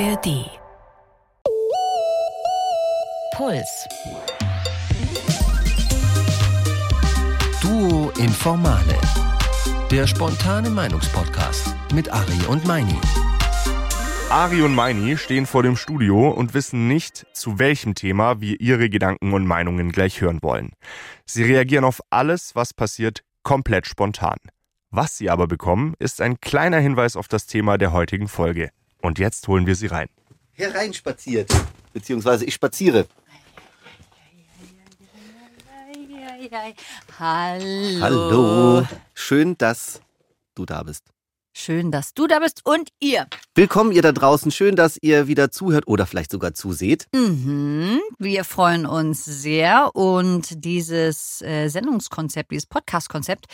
ARD. Puls. Duo Informale. Der spontane Meinungspodcast mit Ari und Meini. Ari und Meini stehen vor dem Studio und wissen nicht, zu welchem Thema wir ihre Gedanken und Meinungen gleich hören wollen. Sie reagieren auf alles, was passiert, komplett spontan. Was sie aber bekommen, ist ein kleiner Hinweis auf das Thema der heutigen Folge. Und jetzt holen wir sie rein. hereinspaziert. Beziehungsweise ich spaziere. Hallo. Hallo. Schön, dass du da bist. Schön, dass du da bist und ihr. Willkommen, ihr da draußen. Schön, dass ihr wieder zuhört oder vielleicht sogar zuseht. Mhm. Wir freuen uns sehr und dieses äh, Sendungskonzept, dieses Podcast-Konzept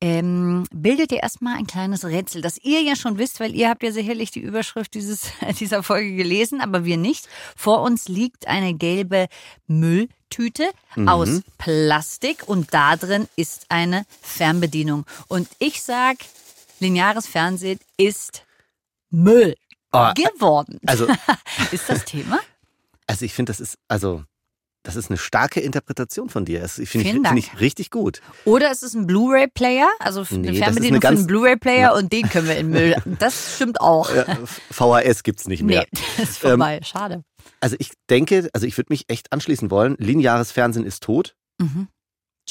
ähm, bildet ja erstmal ein kleines Rätsel, das ihr ja schon wisst, weil ihr habt ja sicherlich die Überschrift dieses, dieser Folge gelesen, aber wir nicht. Vor uns liegt eine gelbe Mülltüte aus Plastik und da drin ist eine Fernbedienung. Und ich sag, lineares Fernsehen ist Müll Oh, geworden. also- ist das Thema? Also ich finde, das ist, also, das ist eine starke Interpretation von dir. Das finde ich, Dank. ich richtig gut. Oder ist es ein Blu-ray-Player? Also Nee, eine Fernbedienung für einen Blu-ray-Player und den können wir in Müll. Das stimmt auch. VHS gibt's nicht mehr. Nee, das ist vorbei. Schade. Also ich denke, also ich würde mich echt anschließen wollen. Lineares Fernsehen ist tot. Mhm.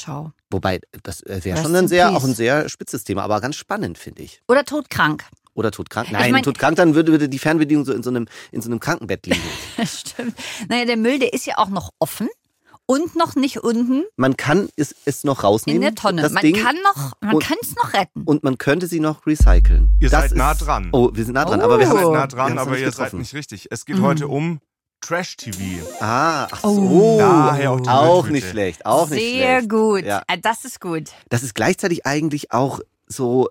Ciao. Wobei, das äh, wäre Rest schon ein in sehr, auch ein sehr spitzes Thema, aber ganz spannend, finde ich. Oder todkrank. Oder todkrank. Ich Nein, mein- todkrank, dann würde, würde die Fernbedienung so in so einem, in so einem Krankenbett liegen. Das stimmt. Naja, der Müll, der ist ja auch noch offen und noch nicht unten Man kann es, es noch rausnehmen. in der Tonne. Das Man Ding, kann noch, man kann es noch retten. und man könnte sie noch recyceln. Ihr das seid nah ist, dran. Oh, wir sind nah dran, Oh. aber wir Ihr haben seid Oh. nah dran, aber nicht ihr seid getroffen. nicht richtig. Es geht Mhm. heute um Trash-TV. Ah, ach so. Oh. Daher auch die auch nicht schlecht, auch nicht Sehr schlecht. gut. Ja. Ah, Das ist gut. Das ist gleichzeitig eigentlich auch so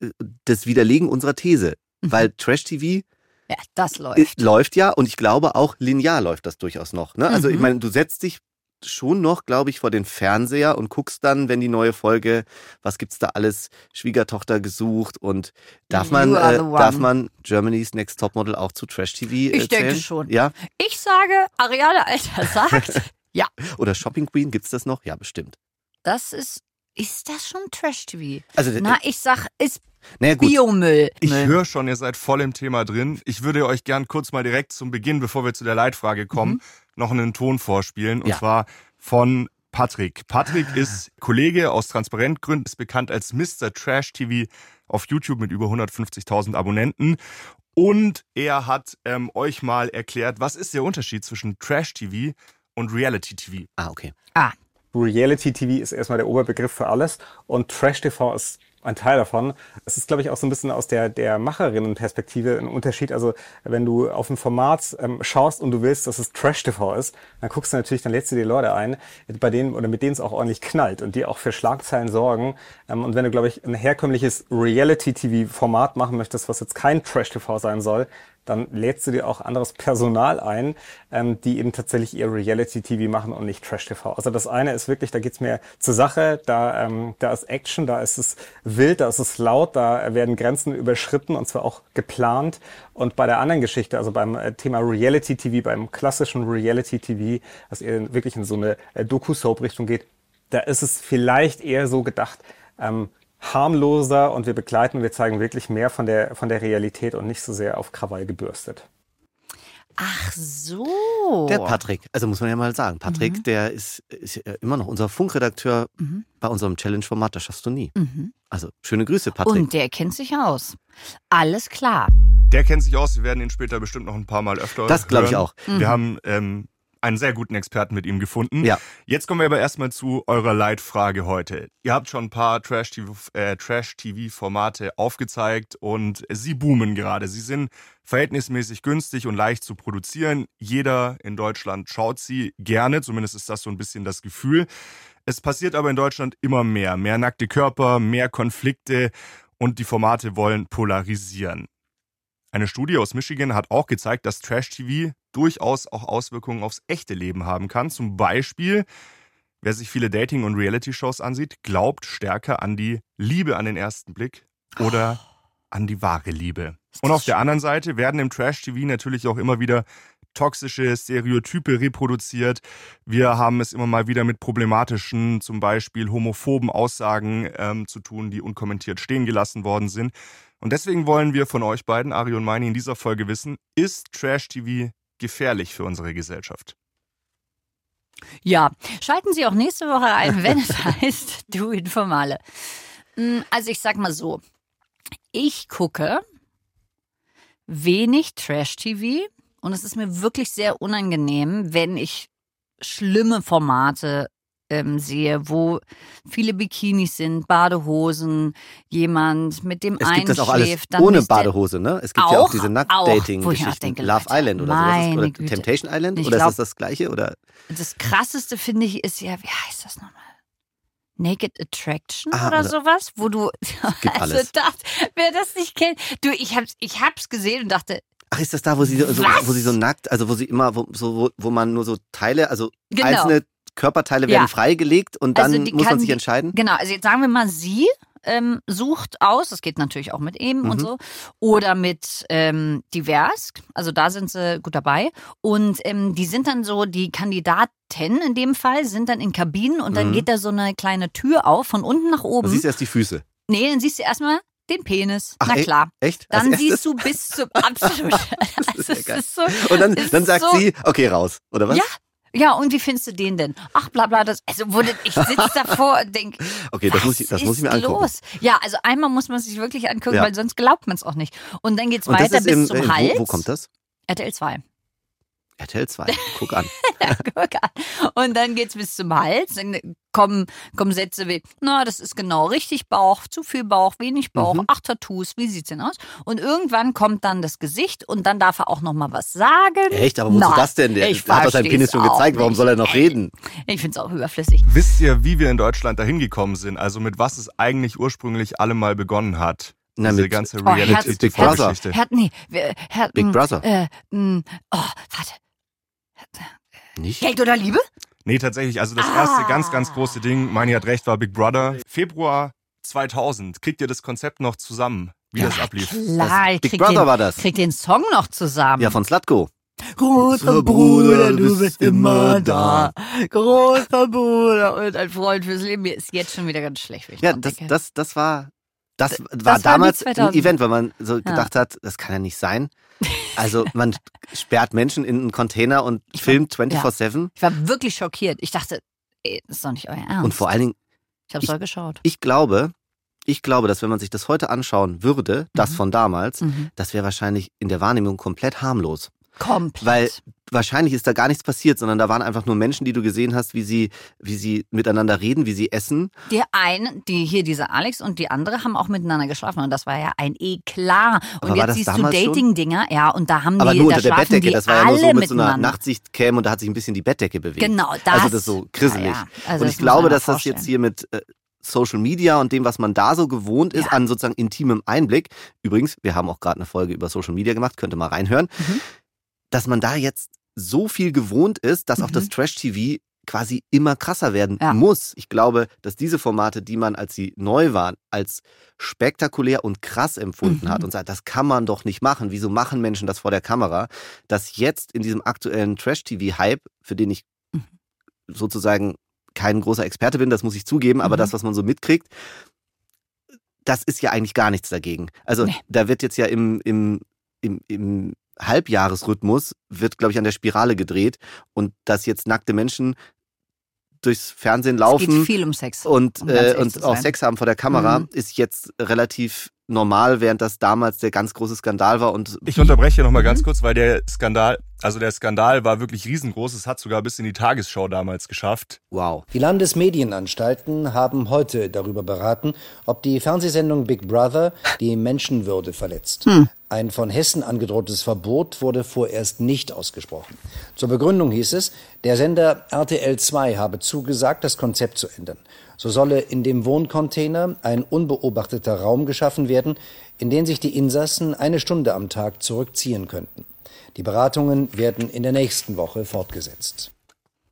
äh, das Widerlegen unserer These, Mhm. weil Trash-TV Ja, das äh, läuft. läuft ja und ich glaube auch linear läuft das durchaus noch. Ne? Also ich Mhm. meine, du setzt dich schon noch, glaube ich, vor den Fernseher und guckst dann, wenn die neue Folge, was gibt's da alles, Schwiegertochter gesucht und darf man, äh, darf man Germany's Next Topmodel auch zu Trash TV äh, Ich denke zählen? schon. Ja, Ich sage, Ariane Alter sagt, ja, oder Shopping Queen, gibt's das noch? Ja, bestimmt. das ist, ist das schon Trash-TV? Also, Na, ich sag, ist naja, gut. Biomüll. Ich höre schon, ihr seid voll im Thema drin. Ich würde euch gern kurz mal direkt zum Beginn, bevor wir zu der Leitfrage kommen, noch einen Ton vorspielen. Und Ja. zwar von Patrick. Patrick ist Kollege aus Transparentgründen, ist bekannt als Mr. Trash TV auf YouTube mit über 150.000 Abonnenten. Und er hat ähm, euch mal erklärt, was ist der Unterschied zwischen Trash TV und Reality TV. Ah, okay. Ah, Reality TV ist erstmal der Oberbegriff für alles und Trash TV ist ein Teil davon. Es ist, glaube ich, auch so ein bisschen aus der, der Macherinnenperspektive ein Unterschied. Also wenn du auf ein Format ähm, schaust und du willst, dass es Trash TV ist, dann guckst du natürlich, dann lädst du die Leute ein, bei denen oder mit denen es auch ordentlich knallt und die auch für Schlagzeilen sorgen. Ähm, und wenn du, glaube ich, ein herkömmliches Reality TV Format machen möchtest, was jetzt kein Trash TV sein soll, dann lädst du dir auch anderes Personal ein, ähm, die eben tatsächlich ihr Reality-TV machen und nicht Trash-TV. Also das eine ist wirklich, da geht's mehr zur Sache, da, ähm, da ist Action, da ist es wild, da ist es laut, da werden Grenzen überschritten und zwar auch geplant. Und bei der anderen Geschichte, also beim äh, Thema Reality-TV, beim klassischen Reality-TV, was eher wirklich in so eine äh, Doku-Soap-Richtung geht, da ist es vielleicht eher so gedacht, ähm, harmloser und wir begleiten, wir zeigen wirklich mehr von der, von der Realität und nicht so sehr auf Krawall gebürstet. ach so. Der Patrick, also muss man ja mal sagen, Patrick, der ist, ist ja immer noch unser Funkredakteur bei unserem Challenge-Format, das schaffst du nie. Mhm. Also schöne Grüße, Patrick. Und der kennt sich aus. Alles klar. Der kennt sich aus, wir werden ihn später bestimmt noch ein paar Mal öfter Das glaub ich auch. Mhm. Wir haben ähm, einen sehr guten Experten mit ihm gefunden. Ja. Jetzt kommen wir aber erstmal zu eurer Leitfrage heute. Ihr habt schon ein paar Trash-TV äh, Trash-TV-Formate aufgezeigt und sie boomen gerade. Sie sind verhältnismäßig günstig und leicht zu produzieren. Jeder in Deutschland schaut sie gerne, zumindest ist das so ein bisschen das Gefühl. Es passiert aber in Deutschland immer mehr. Mehr nackte Körper, mehr Konflikte und die Formate wollen polarisieren. Eine Studie aus Michigan hat auch gezeigt, dass Trash-TV durchaus auch Auswirkungen aufs echte Leben haben kann. Zum Beispiel, wer sich viele Dating- und Reality-Shows ansieht, glaubt stärker an die Liebe an den ersten Blick oder an die wahre Liebe. Und auf der anderen Seite werden im Trash-TV natürlich auch immer wieder toxische Stereotype reproduziert. Wir haben es immer mal wieder mit problematischen, zum Beispiel homophoben Aussagen ähm, zu tun, die unkommentiert stehen gelassen worden sind. Und deswegen wollen wir von euch beiden, Ari und Meini, in dieser Folge wissen, ist Trash-TV gefährlich für unsere Gesellschaft? Ja, schalten Sie auch nächste Woche ein, wenn es heißt, du Informale. Hm, also ich sag mal so, ich gucke wenig Trash-TV und es ist mir wirklich sehr unangenehm, wenn ich schlimme Formate ähm, sehe, wo viele Bikinis sind, Badehosen, jemand mit dem Es gibt das auch alles dann ohne Badehose, ne? Es gibt ja auch diese auch, ich Nackt-Dating-Geschichten. Love Island oder sowas. meine Oder Güte. Temptation Island? Ich oder glaub- ist das das gleiche? Oder? Das krasseste finde ich ist ja, wie heißt das nochmal? Naked Attraction Ah, oder, oder- sowas, wo du also das, wer das nicht kennt, du, ich hab's, ich hab's gesehen und dachte, Ach, ist das da, wo sie so, Was? wo sie so nackt, also wo sie immer, wo, so, wo, wo man nur so Teile, also Genau. einzelne Körperteile werden Ja. freigelegt und dann Also muss man sich entscheiden? genau, also jetzt sagen wir mal, sie ähm, sucht aus, das geht natürlich auch mit eben und Mhm. so, oder mit ähm, divers, also da sind sie gut dabei und ähm, die sind dann so, die Kandidaten in dem Fall sind dann in Kabinen und dann Mhm. geht da so eine kleine Tür auf, von unten nach Du oben. siehst erst die Füße. nee, dann siehst du erstmal den Penis. Ach, Na ey, klar. Echt? Als Dann erstes? siehst du bis zum absolut. ist also, ja es geil. ist so, Und dann, dann ist sagt so, sie, okay, raus, oder was? Ja. Ja, und wie findest du den denn? Ach, bla bla, das, also wurde, ich sitze davor und denke, Okay, das muss ich, das muss ich mir angucken. los? Ja, also einmal muss man sich wirklich angucken, Ja. weil sonst glaubt man es auch nicht. Und dann geht's Und das weiter bis im, zum äh, Hals. wo, wo kommt das? RTL 2. RTL 2. Guck an. Guck an. Und dann geht's bis zum Hals. Dann kommen, kommen Sätze wie, na, das ist genau richtig Bauch, zu viel Bauch, wenig Bauch, Mhm. ach Tattoos, wie sieht's denn aus? Und irgendwann kommt dann das Gesicht und dann darf er auch noch mal was sagen. Echt? Aber wozu das denn? Der hat doch seinen Penis schon auch gezeigt. Warum soll er noch Ey, reden? Ich find's auch überflüssig. Wisst ihr, wie wir in Deutschland dahin gekommen sind? Also mit was es eigentlich ursprünglich alle mal begonnen hat? Na, Diese mit- ganze Oh, Herz- Big Brother. Reality-TV-Geschichte. Herr, nee, Herr, Big mm, Brother. Äh, mm, oh, warte. Nicht? Geld oder Liebe? Nee, tatsächlich. Also das erste Ah. ganz, ganz große Ding, Meini hat recht, war Big Brother. Februar 2000. Kriegt ihr das Konzept noch zusammen, wie das ablief? Klar, ich Big krieg Brother den, war das. krieg den Song noch zusammen. Ja, von Slatko. Großer Bruder, du bist immer da. Großer Bruder und ein Freund fürs Leben. Mir ist jetzt schon wieder ganz schlecht, wenn ich Ja, das, das, das war, das das war damals ein 2000. Event, weil man so gedacht hat, das kann ja nicht sein. Also man sperrt Menschen in einen Container und Ich filmt 24-7 Ich war wirklich schockiert. Ich dachte, ey, das ist doch nicht euer Ernst. und vor allen Dingen, ich hab's ich- doch geschaut. ich glaube, ich glaube, dass wenn man sich das heute anschauen würde, das Mhm. von damals, Mhm. das wäre wahrscheinlich in der Wahrnehmung komplett harmlos. Komplett. Weil wahrscheinlich ist da gar nichts passiert, sondern da waren einfach nur Menschen, die du gesehen hast, wie sie, wie sie miteinander reden, wie sie essen. Die einen, die hier, diese Alex und die andere haben auch miteinander geschlafen und das war ja ein Eklat. Und Aber war jetzt siehst du? Dating-Dinger, ja, und da haben Aber die, nur da unter der schlafen Bettdecke. die Das war ja nur alle so mit so einer miteinander. Nachtsichtcam und da hat sich ein bisschen die Bettdecke bewegt. Genau, das. Also das ist so grisselig. Ja, ja. Also und ich glaube, dass mal das jetzt vorstellen. hier mit äh, Social Media und dem, was man da so gewohnt ist, Ja. an sozusagen intimem Einblick. Übrigens, wir haben auch gerade eine Folge über Social Media gemacht, könnt ihr mal reinhören. Mhm. Dass man da jetzt so viel gewohnt ist, dass auch Mhm. das Trash-TV quasi immer krasser werden Ja. muss. Ich glaube, dass diese Formate, die man, als sie neu waren, als spektakulär und krass empfunden Mhm. hat und sagt, das kann man doch nicht machen. Wieso machen Menschen das vor der Kamera? Dass jetzt in diesem aktuellen Trash-TV-Hype, für den ich Mhm. sozusagen kein großer Experte bin, das muss ich zugeben, aber Mhm. das, was man so mitkriegt, das ist ja eigentlich gar nichts dagegen. Also Nee. da wird jetzt ja im, im, im, im Halbjahresrhythmus, wird, glaube ich, an der Spirale gedreht und dass jetzt nackte Menschen durchs Fernsehen Es laufen geht viel um Sex. und, um äh, und auch. Sex haben vor der Kamera, Mhm. ist jetzt relativ normal, während das damals der ganz große Skandal war und Ich unterbreche noch mal ganz Mhm. kurz, weil der Skandal, also der Skandal war wirklich riesengroß. Es hat sogar bis in die Tagesschau damals geschafft. wow. Die Landesmedienanstalten haben heute darüber beraten, ob die Fernsehsendung Big Brother die Menschenwürde verletzt. Ein von Hessen angedrohtes Verbot wurde vorerst nicht ausgesprochen. Zur Begründung hieß es, der Sender RTL 2 habe zugesagt, das Konzept zu ändern. So solle in dem Wohncontainer ein unbeobachteter Raum geschaffen werden, in den sich die Insassen eine Stunde am Tag zurückziehen könnten. Die Beratungen werden in der nächsten Woche fortgesetzt.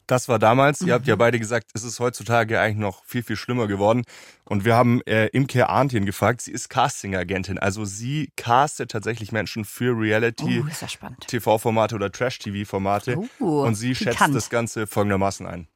Das war damals. Ihr habt ja beide gesagt, es ist heutzutage eigentlich noch viel, viel schlimmer geworden. Und wir haben äh, Imke Arntjen gefragt. Sie ist Casting-Agentin. Also sie castet tatsächlich Menschen für Reality, Oh. TV-Formate oder Trash-TV-Formate. Oh, Und sie schätzt das Ganze folgendermaßen ein.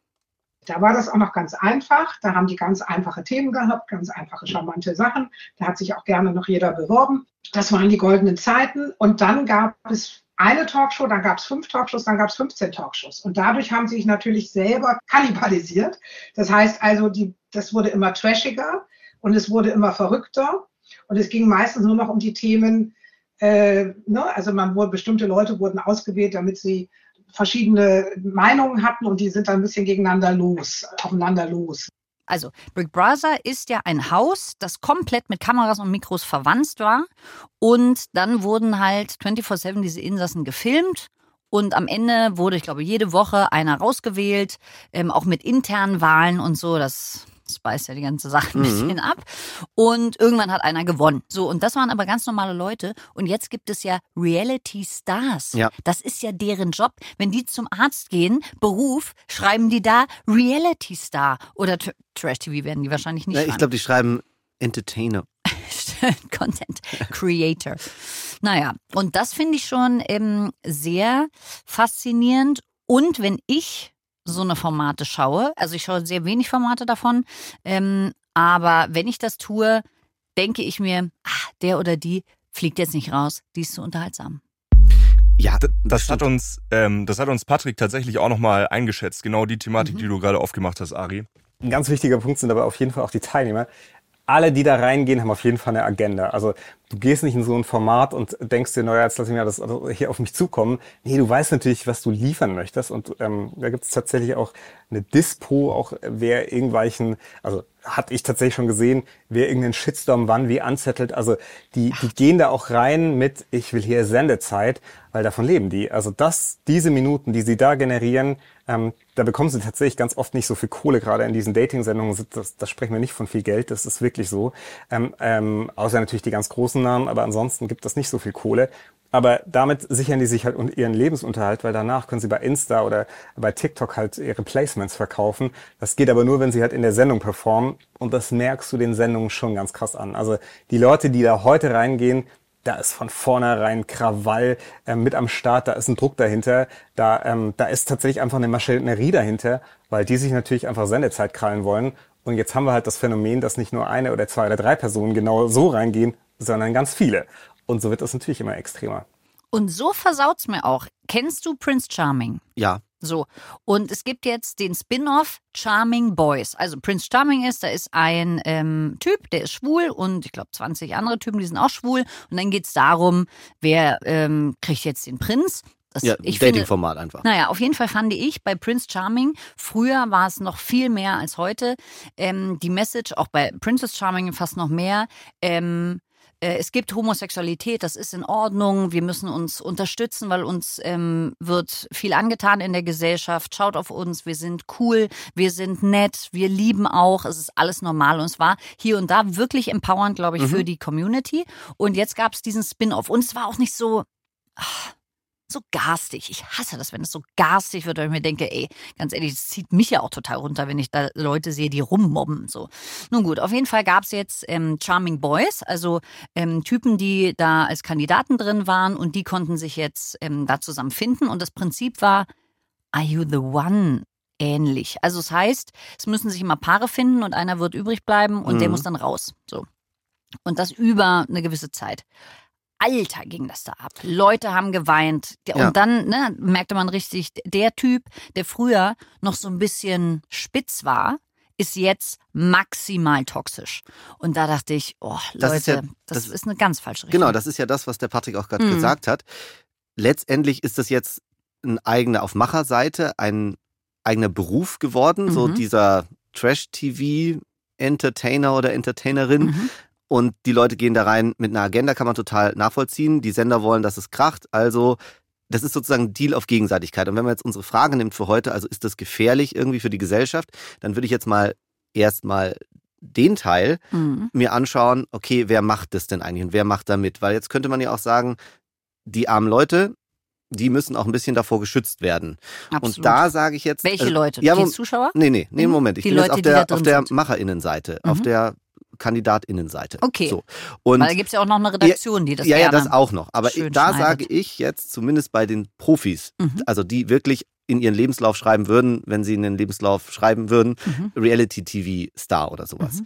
Da war das auch noch ganz einfach. Da haben die ganz einfache Themen gehabt, ganz einfache, charmante Sachen. Da hat sich auch gerne noch jeder beworben. Das waren die goldenen Zeiten. Und dann gab es eine Talkshow, dann gab es fünf Talkshows, dann gab es 15 Talkshows. Und dadurch haben sie sich natürlich selber kannibalisiert. Das heißt also, die, das wurde immer trashiger und es wurde immer verrückter. Und es ging meistens nur noch um die Themen, äh, ne? also man wurde, bestimmte Leute wurden ausgewählt, damit sie verschiedene Meinungen hatten und die sind dann ein bisschen gegeneinander los, aufeinander los. Also, Big Brother ist ja ein Haus, das komplett mit Kameras und Mikros verwandt war. Und dann wurden halt 24-7 diese Insassen gefilmt. Und am Ende wurde, ich glaube, jede Woche einer rausgewählt, ähm, auch mit internen Wahlen und so. Das speist ja die ganze Sache ein Mhm. bisschen ab. Und irgendwann hat einer gewonnen. So, und das waren aber ganz normale Leute. Und jetzt gibt es ja Reality Stars. Ja. Das ist ja deren Job. Wenn die zum Arzt gehen, Beruf, schreiben die da Reality Star. Oder Tr- Trash TV werden die wahrscheinlich nicht Ja, ich glaube, die schreiben Entertainer. Content Creator. Naja, und das finde ich schon ähm, sehr faszinierend. Und wenn ich so eine Formate schaue, also ich schaue sehr wenig Formate davon, ähm, aber wenn ich das tue, denke ich mir, ah, der oder die fliegt jetzt nicht raus, die ist zu unterhaltsam. Ja, Das stimmt. hat uns, ähm, das hat uns Patrick tatsächlich auch nochmal eingeschätzt. Genau die Thematik, Mhm. die du gerade aufgemacht hast, Ari. Ein ganz wichtiger Punkt sind aber auf jeden Fall auch die Teilnehmer. Alle, die da reingehen, haben auf jeden Fall eine Agenda. Also du gehst nicht in so ein Format und denkst dir, naja, jetzt lass ich mir das hier auf mich zukommen. Nee, du weißt natürlich, was du liefern möchtest. Und ähm, da gibt es tatsächlich auch eine Dispo, auch wer irgendwelchen, also hatte ich tatsächlich schon gesehen, wer irgendeinen Shitstorm wann wie anzettelt. Also die, die gehen da auch rein mit, ich will hier Sendezeit, weil davon leben die. Also das, diese Minuten, die sie da generieren, ähm, da bekommen sie tatsächlich ganz oft nicht so viel Kohle, gerade in diesen Dating-Sendungen. Das, das sprechen wir nicht von viel Geld, das ist wirklich so. Ähm, ähm, außer natürlich die ganz großen Namen, aber ansonsten gibt das nicht so viel Kohle. Aber damit sichern die sich halt ihren Lebensunterhalt, weil danach können sie bei Insta oder bei TikTok halt ihre Placements verkaufen. Das geht aber nur, wenn sie halt in der Sendung performen. Und das merkst du den Sendungen schon ganz krass an. Also die Leute, die da heute reingehen, da ist von vornherein Krawall äh, mit am Start, da ist ein Druck dahinter, da, ähm, da ist tatsächlich einfach eine Maschinerie dahinter, weil die sich natürlich einfach Sendezeit krallen wollen. Und jetzt haben wir halt das Phänomen, dass nicht nur eine oder zwei oder drei Personen genau so reingehen, sondern ganz viele. Und so wird das natürlich immer extremer. Und so versaut's mir auch. Kennst du Prince Charming? Ja, So, und es gibt jetzt den Spin-off Charming Boys. Also Prince Charming ist, da ist ein ähm, Typ, der ist schwul und ich glaube 20 andere Typen, die sind auch schwul. Und dann geht's darum, wer ähm, kriegt jetzt den Prinz. Das, ja ich finde, Dating-Format einfach. naja, auf jeden Fall fand ich bei Prince Charming, früher war es noch viel mehr als heute, ähm, die Message, auch bei Princess Charming fast noch mehr, ähm, äh, es gibt Homosexualität, das ist in Ordnung, wir müssen uns unterstützen, weil uns ähm, wird viel angetan in der Gesellschaft. Schaut auf uns, wir sind cool, wir sind nett, wir lieben auch, es ist alles normal. Und es war hier und da wirklich empowernd, glaube ich, für die Community. Und jetzt gab es diesen Spin-off. Und es war auch nicht so ach, so garstig. Ich hasse das, wenn es so garstig wird, weil ich mir denke, ey, ganz ehrlich, das zieht mich ja auch total runter, wenn ich da Leute sehe, die rummobben. So. Nun gut, auf jeden Fall gab es jetzt ähm, Charming Boys, also ähm, Typen, die da als Kandidaten drin waren und die konnten sich jetzt ähm, da zusammen finden. Und das Prinzip war, Are you the one? Ähnlich. Also es heißt, es müssen sich immer Paare finden und einer wird übrig bleiben und der Mhm. muss dann raus. So. Und das über eine gewisse Zeit. Alter, ging das da ab. Leute haben geweint. Der- Ja. Und dann ne, merkte man richtig, der Typ, der früher noch so ein bisschen spitz war, ist jetzt maximal toxisch. Und da dachte ich, oh, Das Leute, ist ja- das, das- ist eine ganz falsche Richtung. Genau, das ist ja das, was der Patrick auch gerade Mhm. gesagt hat. Letztendlich ist das jetzt ein eigener auf Macherseite, ein eigener Beruf geworden, so Mhm. dieser Trash-TV-Entertainer oder Entertainerin. Mhm. Und die Leute gehen da rein mit einer Agenda, kann man total nachvollziehen. Die Sender wollen, dass es kracht. Also, das ist sozusagen ein Deal auf Gegenseitigkeit. Und wenn man jetzt unsere Frage nimmt für heute, also ist das gefährlich irgendwie für die Gesellschaft, dann würde ich jetzt mal erstmal den Teil Mhm. mir anschauen, okay, wer macht das denn eigentlich und wer macht da mit? Weil jetzt könnte man ja auch sagen, die armen Leute, die müssen auch ein bisschen davor geschützt werden. Absolut. Und da sage ich jetzt. Welche also, Leute? Ja, die Zuschauer? Nee, nee, nee, Mhm. Moment. Ich Die bin Leute, jetzt auf der, auf der sind. Macherinnenseite, auf Mhm. der Kandidatinnenseite. Okay. So. Und Weil da gibt es ja auch noch eine Redaktion, die das ja, ja, das auch noch. Aber da sage ich jetzt, zumindest bei den Profis, Mhm. also die wirklich in ihren Lebenslauf schreiben würden, wenn sie einen Lebenslauf schreiben würden, Mhm. Reality-TV-Star oder sowas.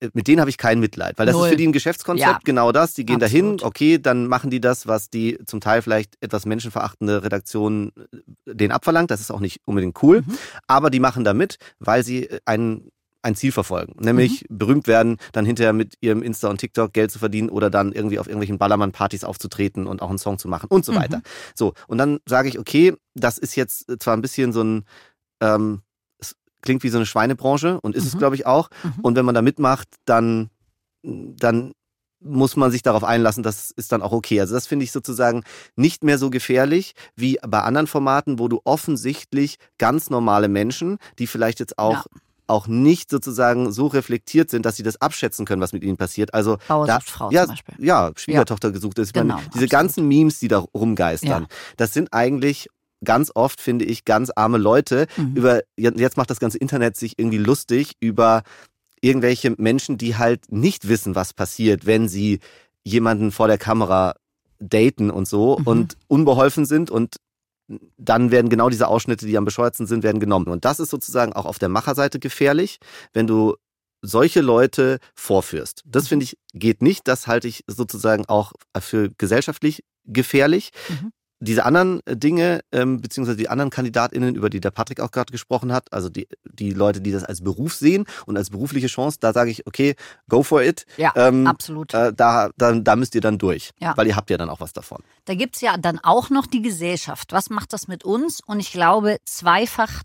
Äh, Mit denen habe ich kein Mitleid, weil das Null. ist für die ein Geschäftskonzept, Ja. genau das. Die gehen dahin, Absolut. okay, dann machen die das, was die zum Teil vielleicht etwas menschenverachtende Redaktion äh, denen abverlangt. Das ist auch nicht unbedingt cool, Mhm. aber die machen da mit, weil sie äh, ein Ziel verfolgen, nämlich Mhm. berühmt werden, dann hinterher mit ihrem Insta und TikTok Geld zu verdienen oder dann irgendwie auf irgendwelchen Ballermann-Partys aufzutreten und auch einen Song zu machen und so Mhm. weiter. So, und dann sage ich, okay, das ist jetzt zwar ein bisschen so ein, ähm, es klingt wie so eine Schweinebranche und ist es, Mhm. glaube ich, auch. Mhm. Und wenn man da mitmacht, dann, dann muss man sich darauf einlassen, das ist dann auch okay. Also das finde ich sozusagen nicht mehr so gefährlich wie bei anderen Formaten, wo du offensichtlich ganz normale Menschen, die vielleicht jetzt auch Ja. Auch nicht sozusagen so reflektiert sind, dass sie das abschätzen können, was mit ihnen passiert. Also Bauer da, Frau ja, zum Beispiel. ja, Schwiegertochter gesucht ist. Genau, meine, diese absolut. ganzen Memes, die da rumgeistern, Ja. das sind eigentlich ganz oft, finde ich, ganz arme Leute. Mhm. Über jetzt macht das ganze Internet sich irgendwie lustig über irgendwelche Menschen, die halt nicht wissen, was passiert, wenn sie jemanden vor der Kamera daten und so Mhm. und unbeholfen sind und dann werden genau diese Ausschnitte, die am bescheuertsten sind, werden genommen. Und das ist sozusagen auch auf der Macherseite gefährlich, wenn du solche Leute vorführst. Das finde ich geht nicht. Das halte ich sozusagen auch für gesellschaftlich gefährlich. Mhm. Diese anderen Dinge, ähm, beziehungsweise die anderen KandidatInnen, über die der Patrick auch gerade gesprochen hat, also die, die Leute, die das als Beruf sehen und als berufliche Chance, da sage ich, okay, go for it. Ja, Ähm, absolut. Äh, da, da, da müsst ihr dann durch, Ja. weil ihr habt ja dann auch was davon. Da gibt's ja dann auch noch die Gesellschaft. Was macht das mit uns? Und ich glaube, zweifach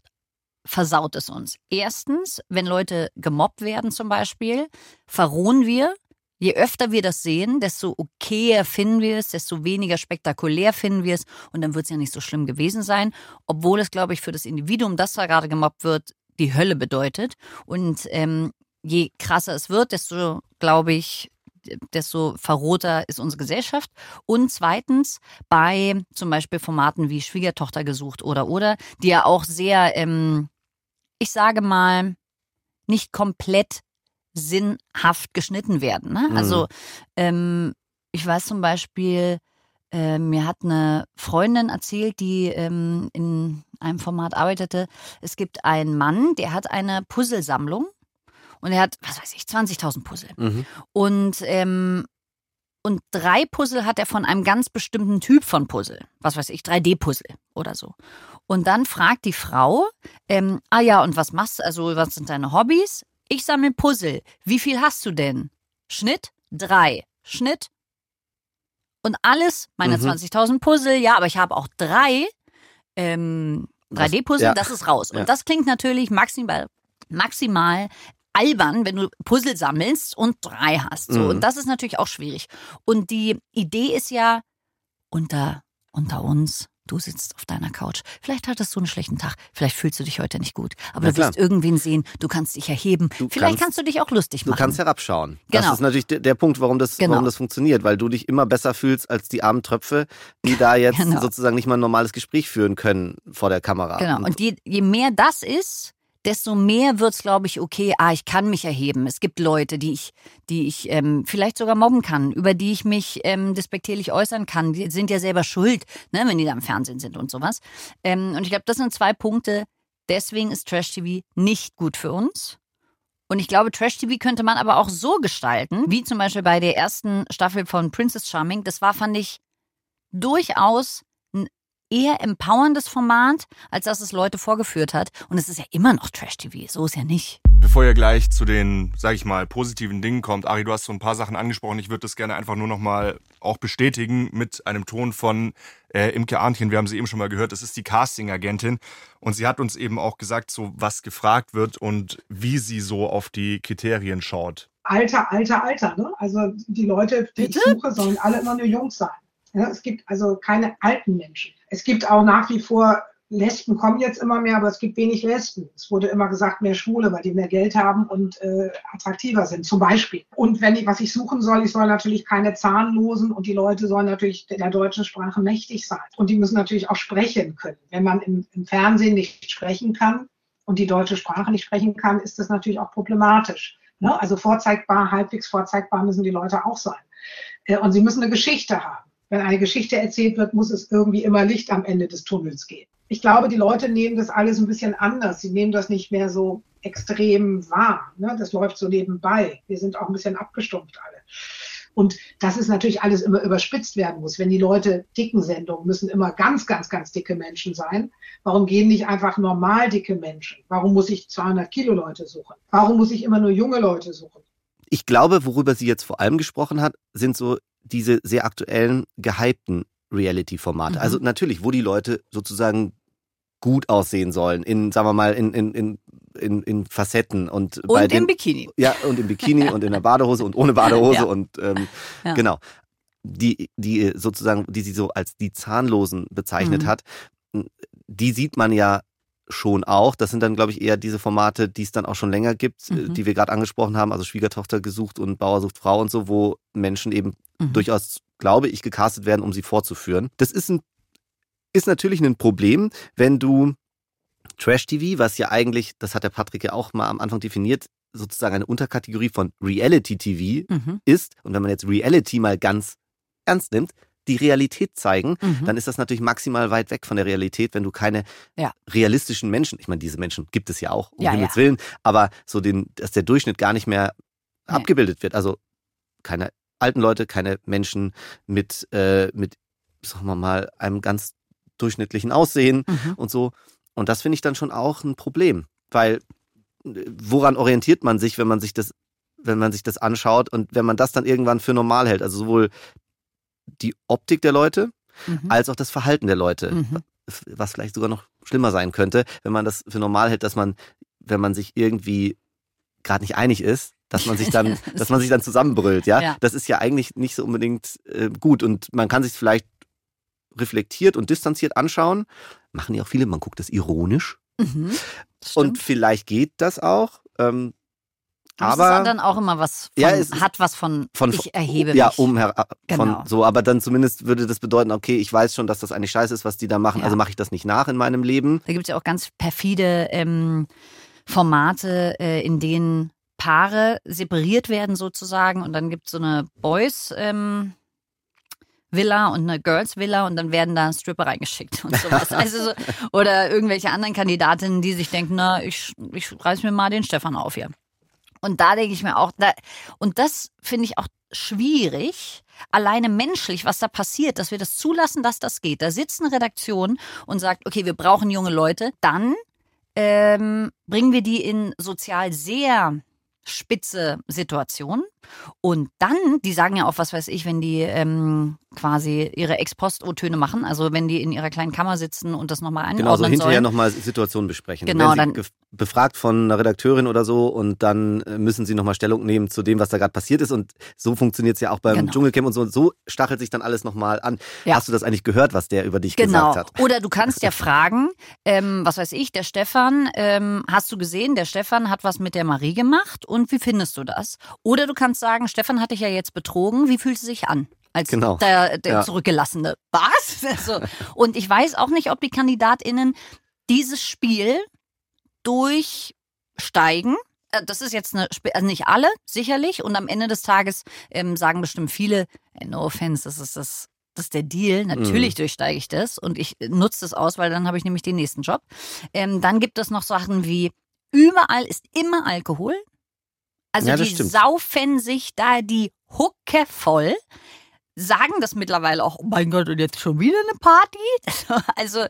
versaut es uns. Erstens, wenn Leute gemobbt werden zum Beispiel, verrohen wir. Je öfter wir das sehen, desto okayer finden wir es, desto weniger spektakulär finden wir es und dann wird es ja nicht so schlimm gewesen sein, obwohl es, glaube ich, für das Individuum, das da gerade gemobbt wird, die Hölle bedeutet. Und ähm, je krasser es wird, desto, glaube ich, desto verroter ist unsere Gesellschaft. Und zweitens bei zum Beispiel Formaten wie Schwiegertochter gesucht oder oder, die ja auch sehr, ähm, ich sage mal, nicht komplett sinnhaft geschnitten werden. Ne? Mhm. Also ähm, ich weiß zum Beispiel, äh, mir hat eine Freundin erzählt, die ähm, in einem Format arbeitete. Es gibt einen Mann, der hat eine Puzzlesammlung und er hat, was weiß ich, 20.000 Puzzle. Mhm. Und, ähm, und drei Puzzle hat er von einem ganz bestimmten Typ von Puzzle. Was weiß ich, 3D-Puzzle oder so. Und dann fragt die Frau, ähm, ah ja, und was machst du? Also, was sind deine Hobbys? Ich sammle Puzzle. Wie viel hast du denn? Schnitt? Drei. Schnitt? Und alles, meine Mhm. 20.000 Puzzle, ja, aber ich habe auch drei ähm, Was- 3D-Puzzle, ja. das ist raus. Ja. Und das klingt natürlich maximal, maximal albern, wenn du Puzzle sammelst und drei hast. So. Mhm. Und das ist natürlich auch schwierig. Und die Idee ist ja unter, unter uns. Du sitzt auf deiner Couch. Vielleicht hattest du einen schlechten Tag. Vielleicht fühlst du dich heute nicht gut. Aber Ja, du wirst irgendwen sehen. Du kannst dich erheben. Du Vielleicht kannst- kannst, du dich auch lustig Du machen. kannst herabschauen. Genau. Das ist natürlich der, der Punkt, warum das, Genau. warum das funktioniert, weil du dich immer besser fühlst als die armen Tröpfe, die da jetzt Genau. sozusagen nicht mal ein normales Gespräch führen können vor der Kamera. Genau. Und je, je mehr das ist, desto mehr wird's, glaube ich, okay, ah, ich kann mich erheben. Es gibt Leute, die ich, die ich ähm, vielleicht sogar mobben kann, über die ich mich ähm, despektierlich äußern kann. Die sind ja selber schuld, ne, wenn die da im Fernsehen sind und sowas. Ähm, und ich glaube, das sind zwei Punkte. Deswegen ist Trash TV nicht gut für uns. Und ich glaube, Trash TV könnte man aber auch so gestalten, wie zum Beispiel bei der ersten Staffel von Princess Charming. Das war, fand ich, durchaus eher empowerndes Format, als dass es Leute vorgeführt hat. Und es ist ja immer noch Trash-TV, so ist ja nicht. Bevor ihr gleich zu den, sag ich mal, positiven Dingen kommt, Ari, du hast so ein paar Sachen angesprochen. Ich würde das gerne einfach nur nochmal auch bestätigen mit einem Ton von äh, Imke Arnchen. Wir haben sie eben schon mal gehört. Das ist die Casting-Agentin. Und sie hat uns eben auch gesagt, so was gefragt wird und wie sie so auf die Kriterien schaut. Alter, Alter, Alter. Ne? Also die Leute, die Bitte? ich suche, sollen alle immer nur Jungs sein. Ja, es gibt also keine alten Menschen. Es gibt auch nach wie vor Lesben kommen jetzt immer mehr, aber es gibt wenig Lesben. Es wurde immer gesagt, mehr Schwule, weil die mehr Geld haben und äh, attraktiver sind, zum Beispiel. Und wenn ich, was ich suchen soll, ich soll natürlich keine Zahnlosen und die Leute sollen natürlich der deutschen Sprache mächtig sein. Und die müssen natürlich auch sprechen können. Wenn man im, im Fernsehen nicht sprechen kann und die deutsche Sprache nicht sprechen kann, ist das natürlich auch problematisch. Ne? Also vorzeigbar, halbwegs vorzeigbar müssen die Leute auch sein. Äh, und sie müssen eine Geschichte haben. Wenn eine Geschichte erzählt wird, muss es irgendwie immer Licht am Ende des Tunnels geben ich glaube, die Leute nehmen das alles ein bisschen anders. Sie nehmen das nicht mehr so extrem wahr. Ne? Das läuft so nebenbei. Wir sind auch ein bisschen abgestumpft alle. Und das ist natürlich alles immer überspitzt werden muss. Wenn die Leute dicken Sendungen müssen immer ganz, ganz, ganz dicke Menschen sein. Warum gehen nicht einfach normal dicke Menschen? Warum muss ich 200 Kilo Leute suchen? Warum muss ich immer nur junge Leute suchen? Ich glaube, worüber sie jetzt vor allem gesprochen hat, sind so diese sehr aktuellen, gehypten Reality-Formate. Mhm. Also natürlich, wo die Leute sozusagen gut aussehen sollen, in, sagen wir mal, in, in, in, in, in Facetten und, und bei im den, Bikini. Ja, und im Bikini und in der Badehose und ohne Badehose ja. und ähm, ja. genau. Die, die sozusagen, die sie so als die Zahnlosen bezeichnet mhm. hat, die sieht man ja schon auch. Das sind dann, glaube ich, eher diese Formate, die es dann auch schon länger gibt, mhm. die wir gerade angesprochen haben, also Schwiegertochter gesucht und Bauer sucht Frau und so, wo Menschen eben mhm. durchaus, glaube ich, gecastet werden, um sie vorzuführen. Das ist ein ist natürlich ein Problem, wenn du Trash-TV, was ja eigentlich, das hat der Patrick ja auch mal am Anfang definiert, sozusagen eine Unterkategorie von Reality-TV mhm. ist. Und wenn man jetzt Reality mal ganz ernst nimmt, die Realität zeigen, mhm. dann ist das natürlich maximal weit weg von der Realität, wenn du keine ja. realistischen Menschen, ich meine, diese Menschen gibt es ja auch, um ja, Himmels ja. Willen, aber so den, dass der Durchschnitt gar nicht mehr nee. abgebildet wird. Also keine alten Leute, keine Menschen mit, äh, mit, sagen wir mal, einem ganz durchschnittlichen Aussehen mhm. und so. Und das finde ich dann schon auch ein Problem, weil äh, woran orientiert man sich, wenn man sich das, wenn man sich das anschaut und wenn man das dann irgendwann für normal hält? Also sowohl die Optik der Leute mhm. als auch das Verhalten der Leute, mhm. was vielleicht sogar noch schlimmer sein könnte, wenn man das für normal hält, dass man, wenn man sich irgendwie gerade nicht einig ist, dass man sich dann, dass man sich dann zusammenbrüllt, ja? ja? Das ist ja eigentlich nicht so unbedingt äh, gut und man kann sich vielleicht reflektiert und distanziert anschauen. Machen ja auch viele, man guckt das ironisch. Mhm, und vielleicht geht das auch. Ähm, aber es ist dann auch immer was von, ja, hat was von, von ich erhebe ja, mich. um her, genau. so, aber dann zumindest würde das bedeuten, okay, ich weiß schon, dass das eigentlich scheiße ist, was die da machen, ja. also mache ich das nicht nach in meinem Leben. Da gibt es ja auch ganz perfide ähm, Formate, äh, in denen Paare separiert werden sozusagen und dann gibt es so eine Boys ähm, Villa und eine Girls Villa und dann werden da Stripper reingeschickt und sowas. Also so, oder irgendwelche anderen Kandidatinnen, die sich denken, na, ich, ich reiß mir mal den Stefan auf hier. Und da denke ich mir auch, da, und das finde ich auch schwierig, alleine menschlich, was da passiert, dass wir das zulassen, dass das geht. Da sitzt eine Redaktion und sagt, okay, wir brauchen junge Leute, dann ähm, bringen wir die in sozial sehr spitze Situationen. Und dann, die sagen ja auch, was weiß ich, wenn die ähm, quasi ihre Ex-Post-O-Töne machen, also wenn die in ihrer kleinen Kammer sitzen und das nochmal anordnen Genau, so hinterher nochmal Situationen besprechen. Genau, dann, befragt von einer Redakteurin oder so und dann äh, müssen sie nochmal Stellung nehmen zu dem, was da gerade passiert ist. Und so funktioniert es ja auch beim genau. Dschungelcamp und so. So stachelt sich dann alles nochmal an. Ja. Hast du das eigentlich gehört, was der über dich genau. gesagt hat? Oder du kannst ja fragen, ähm, was weiß ich, der Stefan, ähm, hast du gesehen, der Stefan hat was mit der Marie gemacht und wie findest du das? Oder du kannst sagen, Stefan hat dich ja jetzt betrogen, wie fühlt es sich an? als genau. der, der ja. Zurückgelassene. Was? Also, und ich weiß auch nicht, ob die KandidatInnen dieses Spiel durchsteigen. Äh, das ist jetzt eine, also nicht alle, sicherlich. Und am Ende des Tages ähm, sagen bestimmt viele, äh, no offense, das ist das, das ist der Deal. Natürlich mhm. durchsteige ich das und ich nutze das aus, weil dann habe ich nämlich den nächsten Job. Ähm, dann gibt es noch Sachen wie, überall ist immer Alkohol. Also ja, die stimmt. saufen sich da die Hucke voll sagen das mittlerweile auch, oh mein Gott, und jetzt schon wieder eine Party? Also,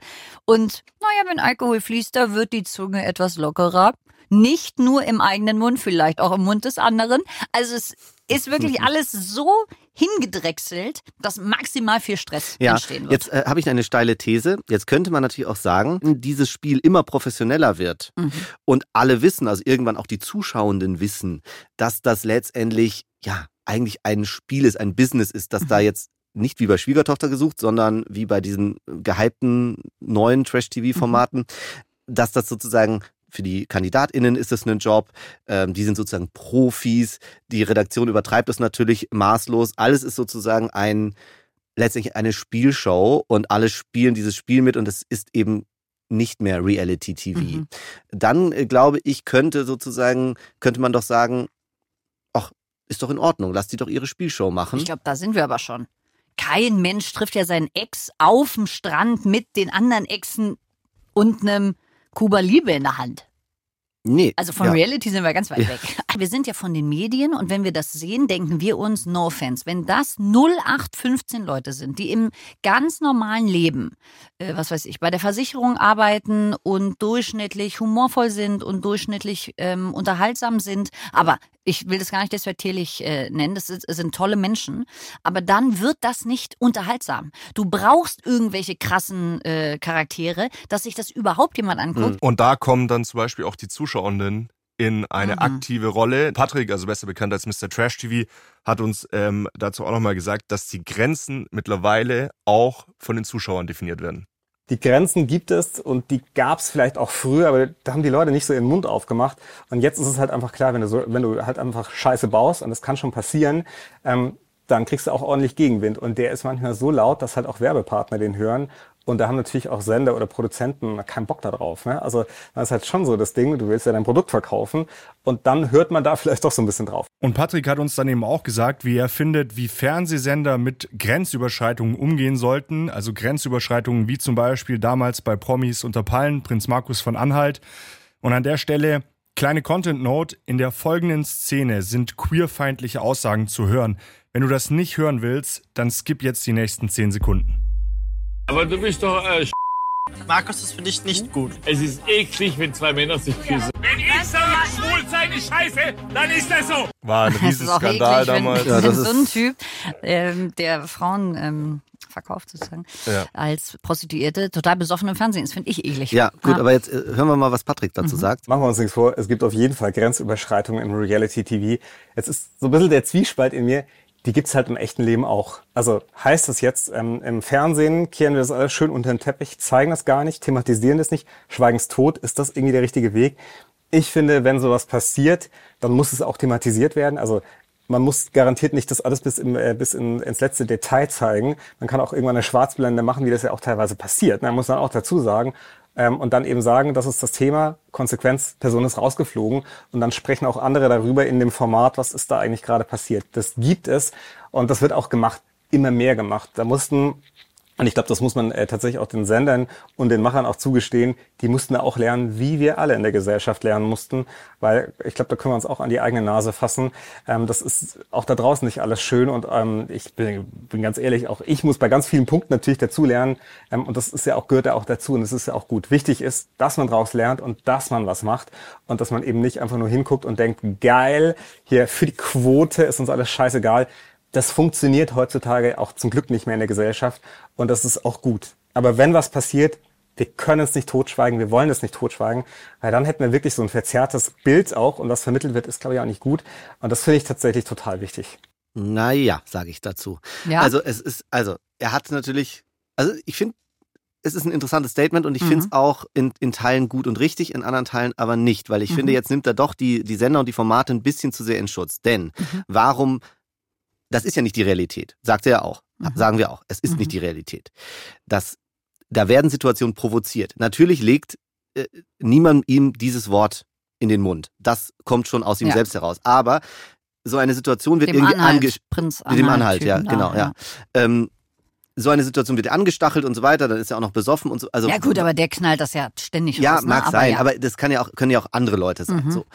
und naja, wenn Alkohol fließt, da wird die Zunge etwas lockerer. Nicht nur im eigenen Mund, vielleicht auch im Mund des anderen. Also es ist wirklich alles so hingedrechselt, dass maximal viel Stress ja, entstehen wird. Jetzt äh, habe ich eine steile These. Jetzt könnte man natürlich auch sagen, dieses Spiel immer professioneller wird mhm. und alle wissen, also irgendwann auch die Zuschauenden wissen, dass das letztendlich ja eigentlich ein Spiel ist, ein Business ist, dass mhm. da jetzt nicht wie bei Schwiegertochter gesucht, sondern wie bei diesen gehypten neuen Trash-TV-Formaten, dass das sozusagen für die KandidatInnen ist das ein Job. Ähm, die sind sozusagen Profis. Die Redaktion übertreibt es natürlich maßlos. Alles ist sozusagen ein, letztlich eine Spielshow und alle spielen dieses Spiel mit und es ist eben nicht mehr Reality TV. Mhm. Dann äh, glaube ich, könnte sozusagen, könnte man doch sagen, ach, ist doch in Ordnung, lass die doch ihre Spielshow machen. Ich glaube, da sind wir aber schon. Kein Mensch trifft ja seinen Ex auf dem Strand mit den anderen Exen und einem Kuba Liebe in der Hand. Nee. Also von ja. Reality sind wir ganz weit Ja. weg. Wir sind ja von den Medien und wenn wir das sehen, denken wir uns, no offense, wenn das 0815 Leute sind, die im ganz normalen Leben, äh, was weiß ich, bei der Versicherung arbeiten und durchschnittlich humorvoll sind und durchschnittlich ähm, unterhaltsam sind, aber ich will das gar nicht despektierlich äh, nennen, das sind, das sind tolle Menschen, aber dann wird das nicht unterhaltsam. Du brauchst irgendwelche krassen äh, Charaktere, dass sich das überhaupt jemand anguckt. Und da kommen dann zum Beispiel auch die Zuschauerinnen in eine Mhm. aktive Rolle. Patrick, also besser bekannt als Mr. Trash TV, hat uns ähm, dazu auch nochmal gesagt, dass die Grenzen mittlerweile auch von den Zuschauern definiert werden. Die Grenzen gibt es und die gab es vielleicht auch früher, aber da haben die Leute nicht so ihren Mund aufgemacht. Und jetzt ist es halt einfach klar, wenn du, so, wenn du halt einfach Scheiße baust, und das kann schon passieren, ähm, dann kriegst du auch ordentlich Gegenwind. Und der ist manchmal so laut, dass halt auch Werbepartner den hören. Und da haben natürlich auch Sender oder Produzenten keinen Bock darauf. Ne? Also das ist halt schon so das Ding, du willst ja dein Produkt verkaufen und dann hört man da vielleicht doch so ein bisschen drauf. Und Patrick hat uns dann eben auch gesagt, wie er findet, wie Fernsehsender mit Grenzüberschreitungen umgehen sollten. Also Grenzüberschreitungen wie zum Beispiel damals bei Promis unter Palmen, Prinz Markus von Anhalt. Und an der Stelle kleine Content Note. In der folgenden Szene sind queerfeindliche Aussagen zu hören. Wenn du das nicht hören willst, dann skip jetzt die nächsten 10 Sekunden. Aber du bist doch äh, Markus, das finde ich nicht gut. Es ist eklig, wenn zwei Männer sich küssen. Wenn ich sage, schwul sein ist scheiße, dann ist das so. War ein Das ist auch Riesenskandal eklig, wenn, damals. Ja, das so ein Typ, ähm, der Frauen ähm, verkauft sozusagen, Ja. als Prostituierte total besoffen im Fernsehen ist, finde ich eklig. Ja, gut, aber jetzt äh, hören wir mal, was Patrick dazu Mhm. sagt. Machen wir uns nichts vor, es gibt auf jeden Fall Grenzüberschreitungen im Reality-TV. Jetzt ist so ein bisschen der Zwiespalt in mir, die gibt's halt im echten Leben auch. Also heißt das jetzt, ähm, im Fernsehen kehren wir das alles schön unter den Teppich, zeigen das gar nicht, thematisieren das nicht, schweigenstot, ist das irgendwie der richtige Weg? Ich finde, wenn sowas passiert, dann muss es auch thematisiert werden. Also man muss garantiert nicht das alles bis, im, äh, bis in, ins letzte Detail zeigen. Man kann auch irgendwann eine Schwarzblende machen, wie das ja auch teilweise passiert. Man muss dann auch dazu sagen, ähm, und dann eben sagen, das ist das Thema, Konsequenz, Person ist rausgeflogen und dann sprechen auch andere darüber in dem Format, was ist da eigentlich gerade passiert. Das gibt es und das wird auch gemacht, immer mehr gemacht. Da mussten und ich glaube, das muss man äh, tatsächlich auch den Sendern und den Machern auch zugestehen. Die mussten da auch lernen, wie wir alle in der Gesellschaft lernen mussten, weil ich glaube, da können wir uns auch an die eigene Nase fassen. Ähm, das ist auch da draußen nicht alles schön und ähm, ich bin, bin ganz ehrlich, auch ich muss bei ganz vielen Punkten natürlich dazulernen ähm, und das ist ja auch gehört ja auch dazu und es ist ja auch gut. Wichtig ist, dass man daraus lernt und dass man was macht und dass man eben nicht einfach nur hinguckt und denkt, geil, hier für die Quote ist uns alles scheißegal das funktioniert heutzutage auch zum Glück nicht mehr in der Gesellschaft und das ist auch gut. Aber wenn was passiert, wir können es nicht totschweigen, wir wollen es nicht totschweigen, weil dann hätten wir wirklich so ein verzerrtes Bild auch und was vermittelt wird, ist glaube ich auch nicht gut und das finde ich tatsächlich total wichtig. Naja, sage ich dazu. Ja. Also es ist, also er hat natürlich, also ich finde, es ist ein interessantes Statement und ich Mhm. finde es auch in, in Teilen gut und richtig, in anderen Teilen aber nicht, weil ich Mhm. finde, jetzt nimmt er doch die, die Sender und die Formate ein bisschen zu sehr in Schutz. Denn Mhm. warum, das ist ja nicht die Realität, sagt er ja auch, Mhm. sagen wir auch, es ist Mhm. nicht die Realität. Das, da werden Situationen provoziert. Natürlich legt äh, niemand ihm dieses Wort in den Mund. Das kommt schon aus ihm Ja. selbst heraus. Aber so eine Situation wird dem irgendwie Anhalt, Prinz mit dem Anhalt, ja, da, genau, ja. Ähm, so eine Situation wird angestachelt und so weiter, dann ist er auch noch besoffen und so. Also, Ja gut, aber der knallt das ja ständig ja, raus. ne? mag aber sein, ja. aber das kann ja auch, können ja auch andere Leute sein. Mhm. So.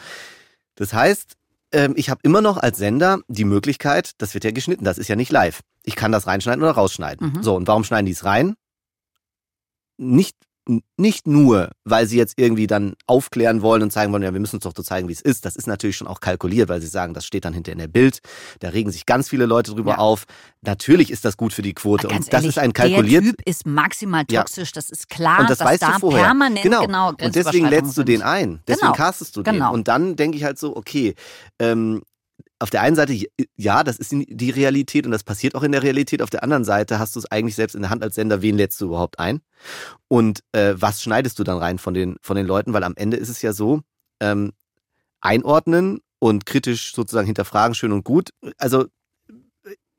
Das heißt, ähm, ich habe immer noch als Sender die Möglichkeit, das wird ja geschnitten, das ist ja nicht live. Ich kann das reinschneiden oder rausschneiden. Mhm. So, und warum schneiden die es rein? Nicht, nicht nur, weil sie jetzt irgendwie dann aufklären wollen und zeigen wollen, ja, wir müssen uns doch so zeigen, wie es ist. Das ist natürlich schon auch kalkuliert, weil sie sagen, das steht dann hinter in der Bild. Da regen sich ganz viele Leute drüber Ja. auf. Natürlich ist das gut für die Quote. Und das ehrlich, ist ein kalkuliert. Der Typ ist maximal Ja. toxisch, das ist klar, Und das dass weißt da du vorher. permanent genau. genau und deswegen lädst du den ein. Deswegen Genau. castest du den. Genau. Und dann denke ich halt so, okay, ähm, auf der einen Seite, ja, das ist die Realität und das passiert auch in der Realität. Auf der anderen Seite hast du es eigentlich selbst in der Hand als Sender, wen lädst du überhaupt ein? Und äh, was schneidest du dann rein von den, von den Leuten? Weil am Ende ist es ja so, ähm, einordnen und kritisch sozusagen hinterfragen, schön und gut. Also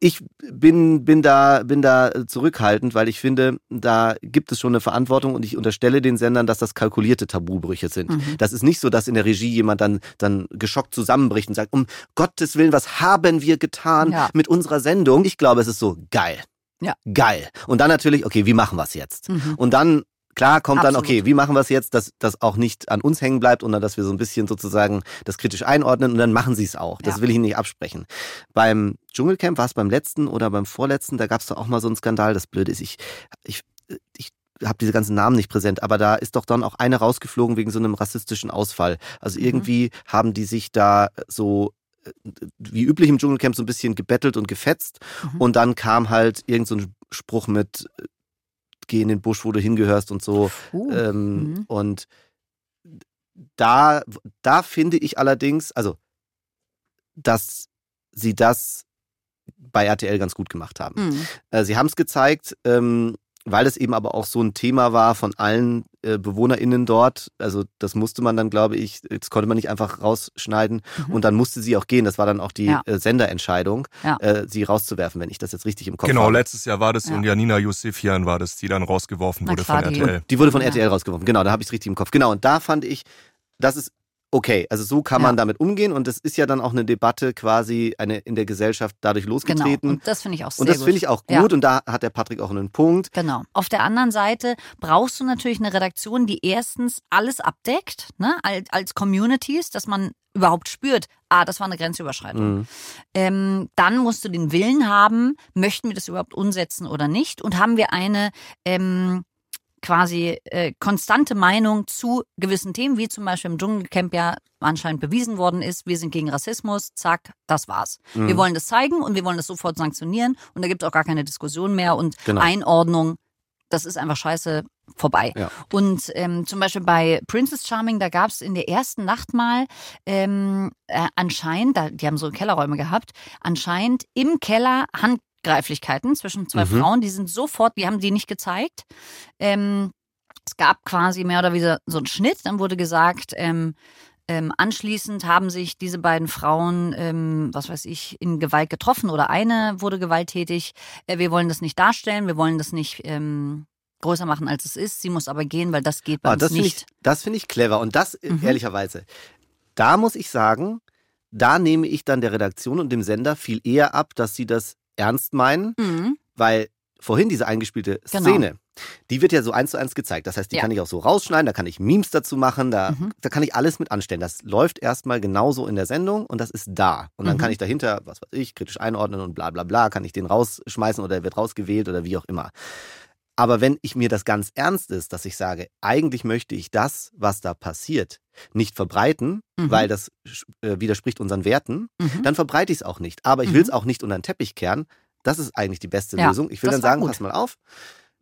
ich bin, bin, da, bin da zurückhaltend, weil ich finde, da gibt es schon eine Verantwortung und ich unterstelle den Sendern, dass das kalkulierte Tabubrüche sind. Mhm. Das ist nicht so, dass in der Regie jemand dann, dann geschockt zusammenbricht und sagt, um Gottes Willen, was haben wir getan ja. mit unserer Sendung? Ich glaube, es ist so geil. Ja. Geil. Und dann natürlich, okay, wie machen wir es jetzt? Mhm. Und dann Klar kommt Absolut. dann, okay, wie machen wir es jetzt, dass das auch nicht an uns hängen bleibt, sondern dass wir so ein bisschen sozusagen das kritisch einordnen und dann machen sie es auch. Das ja. will ich nicht absprechen. Beim Dschungelcamp war es beim letzten oder beim vorletzten, da gab es doch auch mal so einen Skandal. Das Blöde ist, ich, ich, ich habe diese ganzen Namen nicht präsent, aber da ist doch dann auch eine rausgeflogen wegen so einem rassistischen Ausfall. Also mhm. irgendwie mhm. haben die sich da so äh, wie üblich im Dschungelcamp so ein bisschen gebettelt und gefetzt mhm. und dann kam halt irgend so ein Spruch mit geh in den Busch, wo du hingehörst und so. Uh, ähm, mhm. Und da, da finde ich allerdings, also, dass sie das bei RTL ganz gut gemacht haben. Mhm. Äh, sie haben es gezeigt, ähm, weil es eben aber auch so ein Thema war von allen äh, BewohnerInnen dort. Also das musste man dann, glaube ich, das konnte man nicht einfach rausschneiden. Mhm. Und dann musste sie auch gehen. Das war dann auch die ja. äh, Senderentscheidung, ja. äh, sie rauszuwerfen, wenn ich das jetzt richtig im Kopf genau, habe. Genau, letztes Jahr war das ja. und Janina Yusefian war das, die dann rausgeworfen wurde von RTL. Die wurde von RTL rausgeworfen, genau, da habe ich es richtig im Kopf. Genau, und da fand ich, das ist okay, also so kann man damit umgehen und das ist ja dann auch eine Debatte quasi eine in der Gesellschaft dadurch losgetreten. Genau. Und das finde ich auch sehr Und das finde ich auch gut ja. und da hat der Patrick auch einen Punkt. Genau. Auf der anderen Seite brauchst du natürlich eine Redaktion, die erstens alles abdeckt, ne, als, als Communities, dass man überhaupt spürt, ah, das war eine Grenzüberschreitung. Mhm. Ähm, dann musst du den Willen haben, möchten wir das überhaupt umsetzen oder nicht? Und haben wir eine ähm, quasi äh, konstante Meinung zu gewissen Themen, wie zum Beispiel im Dschungelcamp ja anscheinend bewiesen worden ist, wir sind gegen Rassismus, zack, das war's. Mhm. Wir wollen das zeigen und wir wollen das sofort sanktionieren und da gibt es auch gar keine Diskussion mehr und genau. Einordnung, das ist einfach scheiße vorbei. Ja. Und ähm, zum Beispiel bei Princess Charming, da gab es in der ersten Nacht mal ähm, äh, anscheinend, da, die haben so Kellerräume gehabt, anscheinend im Keller Hand Handgreiflichkeiten zwischen zwei mhm. Frauen. Die sind sofort, die haben die nicht gezeigt. Ähm, es gab quasi mehr oder weniger so einen Schnitt. Dann wurde gesagt, ähm, ähm, anschließend haben sich diese beiden Frauen, ähm, was weiß ich, in Gewalt getroffen oder eine wurde gewalttätig. Äh, wir wollen das nicht darstellen, wir wollen das nicht ähm, größer machen, als es ist. Sie muss aber gehen, weil das geht bei ah, uns nicht. Ich, das finde ich clever und das mhm. ehrlicherweise. Da muss ich sagen, da nehme ich dann der Redaktion und dem Sender viel eher ab, dass sie das ernst meinen, mhm. weil vorhin diese eingespielte genau. Szene, genau. die wird ja so eins zu eins gezeigt. Das heißt, die ja. kann ich auch so rausschneiden, da kann ich Memes dazu machen, da, mhm. da kann ich alles mit anstellen. Das läuft erstmal genauso in der Sendung und das ist da. Und dann mhm. kann ich dahinter, was weiß ich, kritisch einordnen und bla bla bla, kann ich den rausschmeißen oder er wird rausgewählt oder wie auch immer. Aber wenn ich mir das ganz ernst ist, dass ich sage, eigentlich möchte ich das, was da passiert, nicht verbreiten, mhm. weil das äh, widerspricht unseren Werten, mhm. dann verbreite ich es auch nicht. Aber ich mhm. will es auch nicht unter den Teppich kehren. Das ist eigentlich die beste ja, Lösung. Ich will dann sagen, gut. pass mal auf,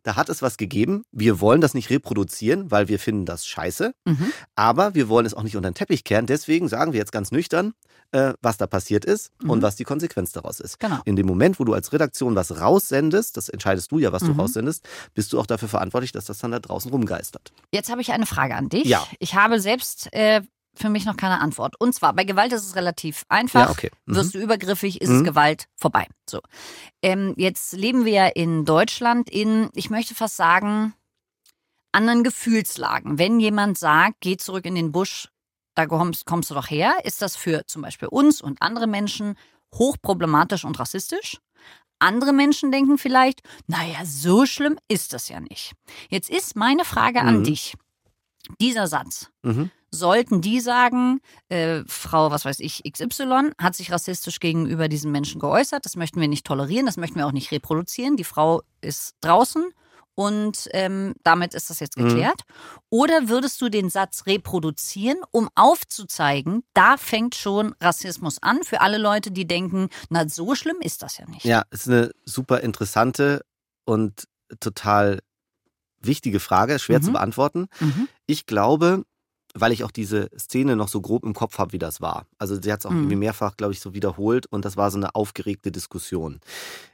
da hat es was gegeben. Wir wollen das nicht reproduzieren, weil wir finden das scheiße. Mhm. Aber wir wollen es auch nicht unter den Teppich kehren. Deswegen sagen wir jetzt ganz nüchtern, äh, was da passiert ist mhm. und was die Konsequenz daraus ist. Genau. In dem Moment, wo du als Redaktion was raussendest, das entscheidest du ja, was mhm. du raussendest, bist du auch dafür verantwortlich, dass das dann da draußen rumgeistert. Jetzt habe ich eine Frage an dich. Ja. Ich habe selbst äh, für mich noch keine Antwort. Und zwar, bei Gewalt ist es relativ einfach. Ja, okay. Mhm. Wirst du übergriffig, ist mhm. es Gewalt, vorbei. So. Ähm, jetzt leben wir ja in Deutschland in, ich möchte fast sagen, anderen Gefühlslagen. Wenn jemand sagt, geh zurück in den Busch, da kommst, kommst du doch her, ist das für zum Beispiel uns und andere Menschen hochproblematisch und rassistisch. Andere Menschen denken vielleicht, naja, so schlimm ist das ja nicht. Jetzt ist meine Frage an mhm. dich. Dieser Satz. Mhm sollten die sagen, äh, Frau, was weiß ich, XY hat sich rassistisch gegenüber diesen Menschen geäußert, das möchten wir nicht tolerieren, das möchten wir auch nicht reproduzieren. Die Frau ist draußen und ähm, damit ist das jetzt mhm. geklärt. Mhm. Oder würdest du den Satz reproduzieren, um aufzuzeigen, da fängt schon Rassismus an für alle Leute, die denken, na so schlimm ist das ja nicht. Ja, ist eine super interessante und total wichtige Frage, schwer mhm. zu beantworten. Mhm. Ich glaube, weil ich auch diese Szene noch so grob im Kopf habe, wie das war. Also sie hat es auch Mhm. irgendwie mehrfach, glaube ich, so wiederholt und das war so eine aufgeregte Diskussion.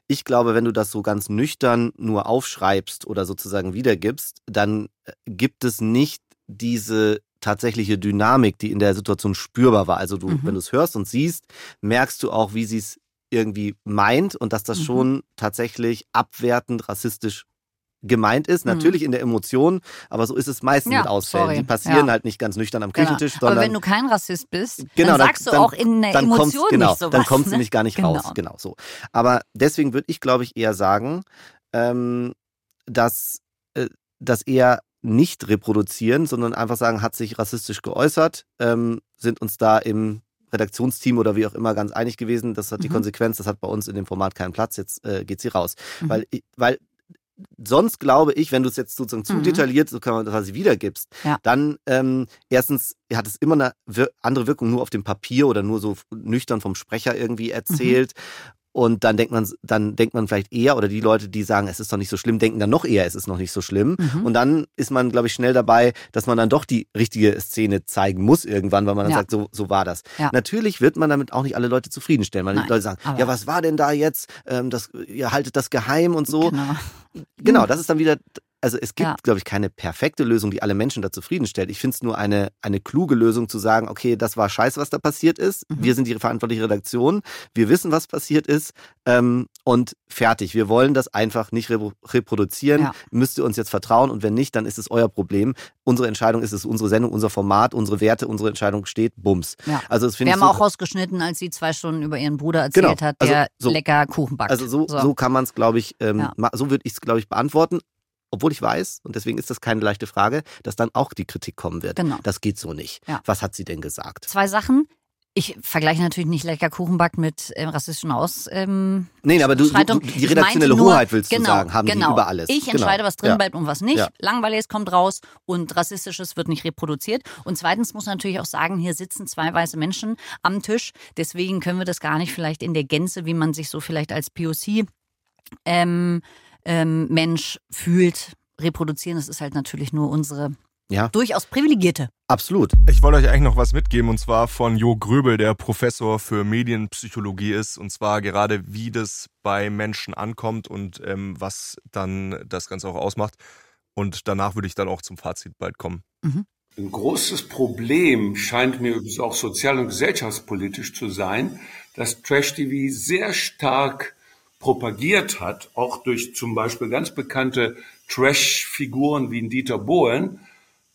Ich glaube, wenn du das so ganz nüchtern nur aufschreibst oder sozusagen wiedergibst, dann äh, gibt es nicht diese tatsächliche Dynamik, die in der Situation spürbar war. Also du, Mhm. wenn du es hörst und siehst, merkst du auch, wie sie es irgendwie meint und dass das Mhm. schon tatsächlich abwertend, rassistisch gemeint ist. Mhm. Natürlich in der Emotion, aber so ist es meistens Ja, mit Ausfällen. sorry. Die passieren Ja. halt nicht ganz nüchtern am Genau. Küchentisch, Aber sondern wenn du kein Rassist bist, Genau, dann dann- sagst du dann- auch in der Emotion genau, nicht sowas. dann kommst du ne? nicht gar nicht genau. raus. Genau so. Aber deswegen würde ich, glaube ich, eher sagen, ähm, dass äh, das eher nicht reproduzieren, sondern einfach sagen, hat sich rassistisch geäußert, ähm, sind uns da im Redaktionsteam oder wie auch immer ganz einig gewesen. Das hat die Mhm. Konsequenz, das hat bei uns in dem Format keinen Platz, jetzt äh, geht sie raus. Mhm. Weil, weil sonst glaube ich, wenn du es jetzt sozusagen zu Mhm. detailliert so kann man quasi wiedergibst, Ja. dann ähm, erstens hat es immer eine andere Wirkung nur auf dem Papier oder nur so nüchtern vom Sprecher irgendwie erzählt. Und dann denkt man, dann denkt man vielleicht eher, oder die Leute, die sagen, es ist doch nicht so schlimm, denken dann noch eher, es ist noch nicht so schlimm. Mhm. Und dann ist man, glaube ich, schnell dabei, dass man dann doch die richtige Szene zeigen muss irgendwann, weil man dann Ja. sagt, so, so war das. Ja. Natürlich wird man damit auch nicht alle Leute zufriedenstellen, weil Nein, die Leute sagen, ja, was war denn da jetzt? Ähm, das, ihr haltet das geheim und so. Genau. Genau, das ist dann wieder, also es gibt, Ja. glaube ich, keine perfekte Lösung, die alle Menschen da zufriedenstellt. Ich finde es nur eine, eine kluge Lösung zu sagen, okay, das war scheiße, was da passiert ist. Mhm. Wir sind die verantwortliche Redaktion. Wir wissen, was passiert ist. Ähm, und fertig. Wir wollen das einfach nicht repro reproduzieren. Ja. Müsst ihr uns jetzt vertrauen und wenn nicht, dann ist es euer Problem. Unsere Entscheidung ist es, unsere Sendung, unser Format, unsere Werte, unsere Entscheidung steht, bums. Ja. Also das finde Wir haben so, auch rausgeschnitten, als sie zwei Stunden über ihren Bruder erzählt Genau. hat, Also der so- lecker Kuchen backt. Also so, so. kann man es, glaube ich, ähm, Ja. so würde ich es, glaube ich, beantworten. Obwohl ich weiß, und deswegen ist das keine leichte Frage, dass dann auch die Kritik kommen wird. Genau. Das geht so nicht. Ja. Was hat sie denn gesagt? Zwei Sachen. Ich vergleiche natürlich nicht lecker Kuchenback mit ähm, rassistischen Aus. Ähm, Nee, aber du, du, die redaktionelle nur- Hoheit willst genau, du sagen, haben genau. die über alles. Ich Genau. entscheide, was drin ja. bleibt und was nicht. Ja. Langweiliges kommt raus und rassistisches wird nicht reproduziert. Und zweitens muss man natürlich auch sagen, hier sitzen zwei weiße Menschen am Tisch. Deswegen können wir das gar nicht vielleicht in der Gänze, wie man sich so vielleicht als POC ähm, ähm, Mensch fühlt, reproduzieren. Das ist halt natürlich nur unsere Ja, durchaus privilegierte. absolut. Ich wollte euch eigentlich noch was mitgeben und zwar von Jo Gröbel, der Professor für Medienpsychologie ist und zwar gerade wie das bei Menschen ankommt und ähm, was dann das Ganze auch ausmacht. Und danach würde ich dann auch zum Fazit bald kommen. Ein großes Problem scheint mir übrigens auch sozial- und gesellschaftspolitisch zu sein, dass Trash-TV sehr stark propagiert hat, auch durch zum Beispiel ganz bekannte Trash-Figuren wie Dieter Bohlen,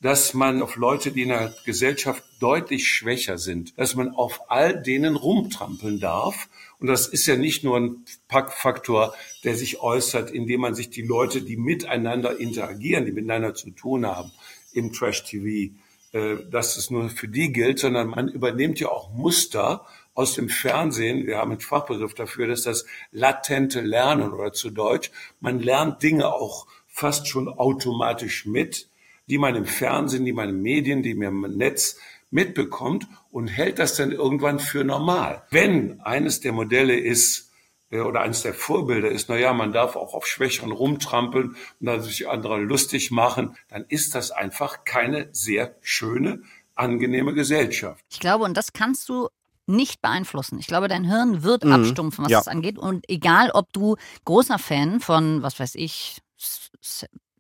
dass man auf Leute, die in der Gesellschaft deutlich schwächer sind, dass man auf all denen rumtrampeln darf. Und das ist ja nicht nur ein Packfaktor, der sich äußert, indem man sich die Leute, die miteinander interagieren, die miteinander zu tun haben, im Trash-TV, äh, dass es nur für die gilt, sondern man übernimmt ja auch Muster aus dem Fernsehen. Wir haben einen Fachbegriff dafür, dass das latente Lernen oder zu Deutsch. Man lernt Dinge auch fast schon automatisch mit, die man im Fernsehen, die man in Medien, die man im Netz mitbekommt und hält das dann irgendwann für normal. Wenn eines der Modelle ist, äh, oder eines der Vorbilder ist, na ja, man darf auch auf Schwächeren rumtrampeln und sich andere lustig machen, dann ist das einfach keine sehr schöne, angenehme Gesellschaft. Ich glaube, und das kannst du nicht beeinflussen. Ich glaube, dein Hirn wird Mhm. abstumpfen, was Ja. das angeht. Und egal, ob du großer Fan von, was weiß ich,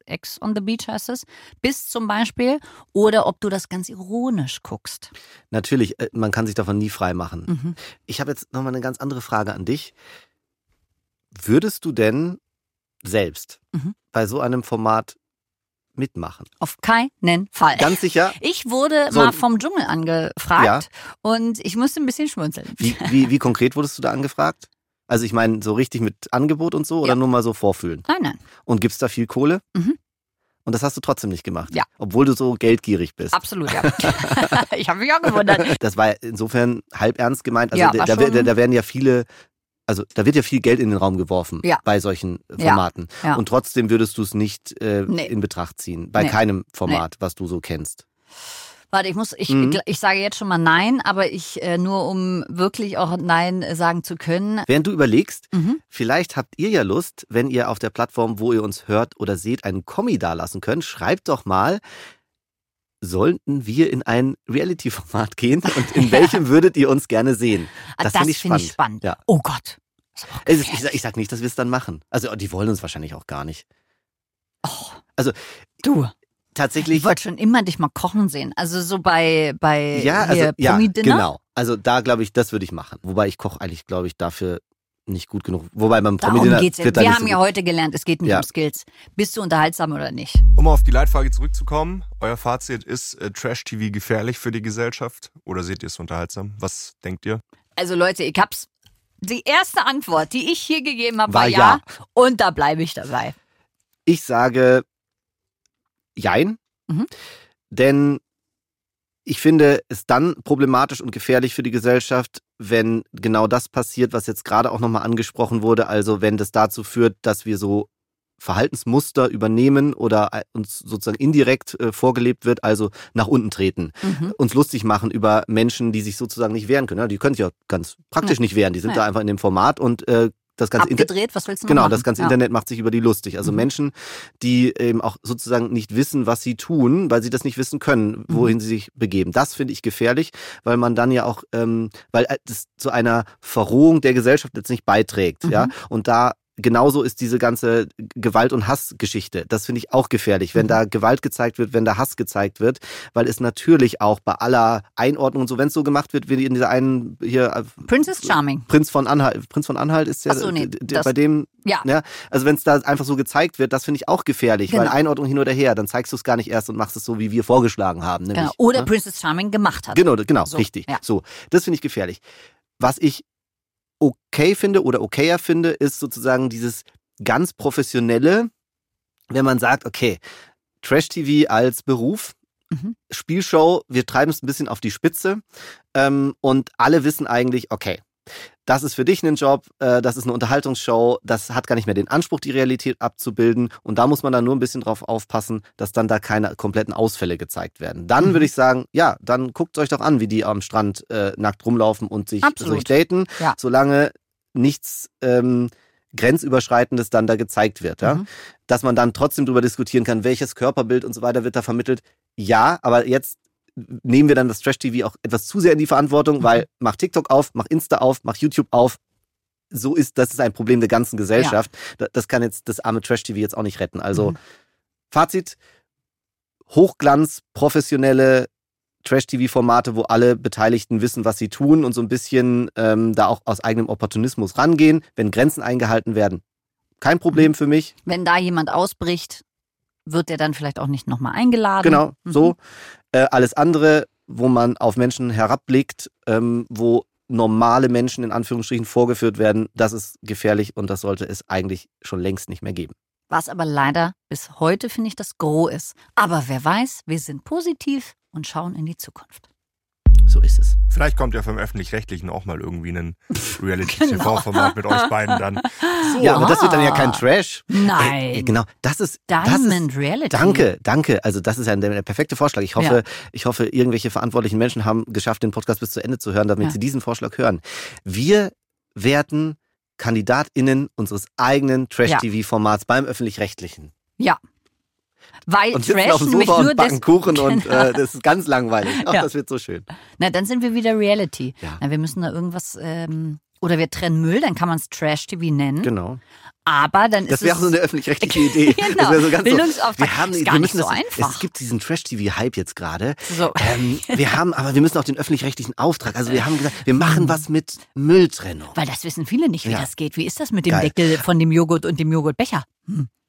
Ex on the Beach heißt es, bist zum Beispiel, oder ob du das ganz ironisch guckst. Natürlich, äh, man kann sich davon nie frei machen. Mhm. Ich habe jetzt nochmal eine ganz andere Frage an dich. Würdest du denn selbst Mhm. bei so einem Format mitmachen? Auf keinen Fall. Ganz sicher? ich wurde So. mal vom Dschungel angefragt Ja. und ich musste ein bisschen schmunzeln. Wie, wie, wie konkret wurdest du da angefragt? Also ich meine, so richtig mit Angebot und so oder Ja. nur mal so vorfühlen? Nein, nein, Und gibt's da viel Kohle? Mhm. Und das hast du trotzdem nicht gemacht? Ja. Obwohl du so geldgierig bist. absolut, ja. ich habe mich auch gewundert. Das war insofern halb ernst gemeint. Also Ja, da, da, da werden ja viele, also da wird ja viel Geld in den Raum geworfen Ja. bei solchen Ja. Formaten. Ja. Und trotzdem würdest du es nicht äh, Nee. in Betracht ziehen. Bei Nee. keinem Format, was du so kennst. Warte, ich muss, ich, Mhm. ich sage jetzt schon mal nein, aber ich äh, nur um wirklich auch nein äh, sagen zu können. Während du überlegst, Mhm. vielleicht habt ihr ja Lust, wenn ihr auf der Plattform, wo ihr uns hört oder seht, einen Kommi dalassen könnt, schreibt doch mal, sollten wir in ein Reality-Format gehen und in welchem würdet ihr uns gerne sehen? Ah, Das, das finde ich spannend. ich spannend. Ja. Oh Gott. Ist, ich, sag, ich sag nicht, dass wir es dann machen. Also die wollen uns wahrscheinlich auch gar nicht. Also Du. tatsächlich. Ich wollte schon immer dich mal kochen sehen. Also so bei, bei ja, also ja, genau. Also da glaube ich, das würde ich machen. Wobei ich koche eigentlich, glaube ich, dafür nicht gut genug. Wobei beim Darum Promi-Dinner geht's wird Wir nicht haben so ja gut. heute gelernt, es geht nicht Ja. um Skills. Bist du unterhaltsam oder nicht? Um auf die Leitfrage zurückzukommen, euer Fazit ist äh, Trash-TV gefährlich für die Gesellschaft oder seht ihr es unterhaltsam? Was denkt ihr? Also Leute, ich hab's. Die erste Antwort, die ich hier gegeben habe, War war, ja. ja. Und da bleibe ich dabei. Ich sage Jein. Mhm. Denn ich finde es dann problematisch und gefährlich für die Gesellschaft, wenn genau das passiert, was jetzt gerade auch nochmal angesprochen wurde. Also wenn das dazu führt, dass wir so Verhaltensmuster übernehmen oder äh, uns sozusagen indirekt äh, vorgelebt wird, also nach unten treten, Mhm. uns lustig machen über Menschen, die sich sozusagen nicht wehren können. Ja, die können sich ja ganz praktisch Nee. nicht wehren. Die sind Nee. da einfach in dem Format und äh, das ganze Inter- Abgedreht, was willst du Genau, machen? das ganze ja. Internet macht sich über die lustig. Also Mhm. Menschen, die eben auch sozusagen nicht wissen, was sie tun, weil sie das nicht wissen können, Mhm. wohin sie sich begeben. Das finde ich gefährlich, weil man dann ja auch, ähm, weil äh, das zu einer Verrohung der Gesellschaft letztlich beiträgt. Ja, Mhm. und da Genauso ist diese ganze Gewalt- und Hassgeschichte. Das finde ich auch gefährlich, wenn Mhm. da Gewalt gezeigt wird, wenn da Hass gezeigt wird, weil es natürlich auch bei aller Einordnung und so, wenn es so gemacht wird, wie in dieser einen hier äh, Princess Charming. Prinz von Anhalt, Prinz von Anhalt ist ja so, nee, das- bei dem, Ja. ja, also wenn es da einfach so gezeigt wird, das finde ich auch gefährlich, weil Genau. Einordnung hin oder her, dann zeigst du es gar nicht erst und machst es so, wie wir vorgeschlagen haben. Nämlich, Genau. Oder ne? Princess Charming gemacht hat. Genau, genau, So, richtig. ja. So, das finde ich gefährlich. Was ich okay finde oder okayer finde, ist sozusagen dieses ganz professionelle, wenn man sagt, okay, Trash-TV als Beruf, Mhm. Spielshow, wir treiben es ein bisschen auf die Spitze ähm, und alle wissen eigentlich, okay, das ist für dich ein Job, äh, das ist eine Unterhaltungsshow, das hat gar nicht mehr den Anspruch, die Realität abzubilden und da muss man dann nur ein bisschen drauf aufpassen, dass dann da keine kompletten Ausfälle gezeigt werden. Dann Mhm. würde ich sagen, ja, dann guckt euch doch an, wie die am Strand äh, nackt rumlaufen und sich, Absolut. sich daten, Ja. solange nichts ähm, Grenzüberschreitendes dann da gezeigt wird. Ja? Mhm. Dass man dann trotzdem darüber diskutieren kann, welches Körperbild und so weiter wird da vermittelt. Ja, aber jetzt nehmen wir dann das Trash-TV auch etwas zu sehr in die Verantwortung, Mhm. weil mach TikTok auf, mach Insta auf, mach YouTube auf. So ist, das ist ein Problem der ganzen Gesellschaft. Da- Das kann jetzt das arme Trash-TV jetzt auch nicht retten. Also Mhm. Fazit, Hochglanz, professionelle Trash-TV-Formate, wo alle Beteiligten wissen, was sie tun und so ein bisschen ähm, da auch aus eigenem Opportunismus rangehen, wenn Grenzen eingehalten werden. Kein Problem Mhm. für mich. Wenn da jemand ausbricht, wird der dann vielleicht auch nicht nochmal eingeladen. Genau, Mhm. so. Äh, alles andere, wo man auf Menschen herabblickt, ähm, wo normale Menschen in Anführungsstrichen vorgeführt werden, das ist gefährlich und das sollte es eigentlich schon längst nicht mehr geben. Was aber leider bis heute, finde ich, das Gros ist. Aber wer weiß, wir sind positiv und schauen in die Zukunft. So ist es. Vielleicht kommt ja vom Öffentlich-Rechtlichen auch mal irgendwie ein Genau. Reality-TV-Format mit euch beiden dann. So, Ja, aber das wird dann ja kein Trash. Nein. Ey, genau, das ist das Diamond ist, Reality. Danke, danke. Also das ist ja der, der perfekte Vorschlag. Ich hoffe, Ja. ich hoffe, irgendwelche verantwortlichen Menschen haben geschafft, den Podcast bis zu Ende zu hören, damit Ja. sie diesen Vorschlag hören. Wir werden KandidatInnen unseres eigenen Trash-TV-Formats beim Öffentlich-Rechtlichen. Ja. Weil Und Trash auf dem Sofa nur und backen Kuchen und Genau. äh, das ist ganz langweilig. Ach, Ja. das wird so schön. Na, dann sind wir wieder Reality. Ja. Na, wir müssen da irgendwas, ähm, oder wir trennen Müll, dann kann man es Trash-TV nennen. Genau. Aber dann Das ist wäre es... so eine öffentlich-rechtliche Idee. Genau. Das wäre so ganz so, Bildungsauftrag. wir haben, Ist wir gar müssen nicht so das, einfach. Es gibt diesen Trash-TV-Hype jetzt gerade. So. Ähm, wir haben, aber wir müssen auch den öffentlich-rechtlichen Auftrag. Also wir haben gesagt, wir machen was mit Mülltrennung. Weil das wissen viele nicht, wie Ja. das geht. Wie ist das mit dem Geil. Deckel von dem Joghurt und dem Joghurtbecher?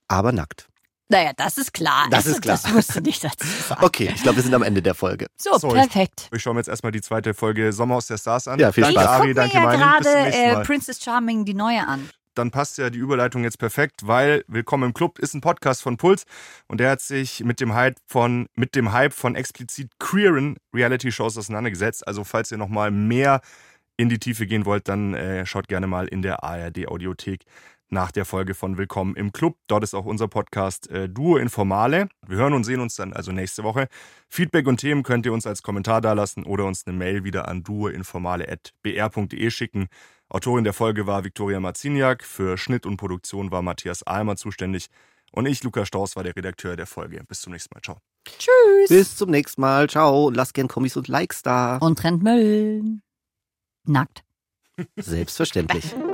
Aber nackt. Naja, das ist klar. Das ist klar. Das musst du nicht dazu sagen. Okay, ich glaube, wir sind am Ende der Folge. So, So, ich- perfekt. Ich schaue mir jetzt erstmal die zweite Folge Sommerhaus der Stars an. Ja, viel danke Spaß. Ari, Ich danke mir ja gerade äh. Princess Charming, die neue an. dann passt ja die Überleitung jetzt perfekt, weil Willkommen im Club ist ein Podcast von Puls und der hat sich mit dem Hype von mit dem Hype von explizit queeren Reality Shows auseinandergesetzt. Also falls ihr noch mal mehr in die Tiefe gehen wollt, dann äh, schaut gerne mal in der ARD Audiothek nach der Folge von Willkommen im Club. Dort ist auch unser Podcast äh, Duo Informale. Wir hören und sehen uns dann also nächste Woche. Feedback und Themen könnt ihr uns als Kommentar dalassen oder uns eine Mail wieder an duoinformale.br.de schicken. Autorin der Folge war Viktoria Marziniak, für Schnitt und Produktion war Matthias Almer zuständig Und ich, Lukas Strauß, war der Redakteur der Folge. Bis zum nächsten Mal. Ciao. Tschüss. Bis zum nächsten Mal. Ciao. Lasst gern Kommis und Likes da. Und trennt Müll. Nackt. Selbstverständlich.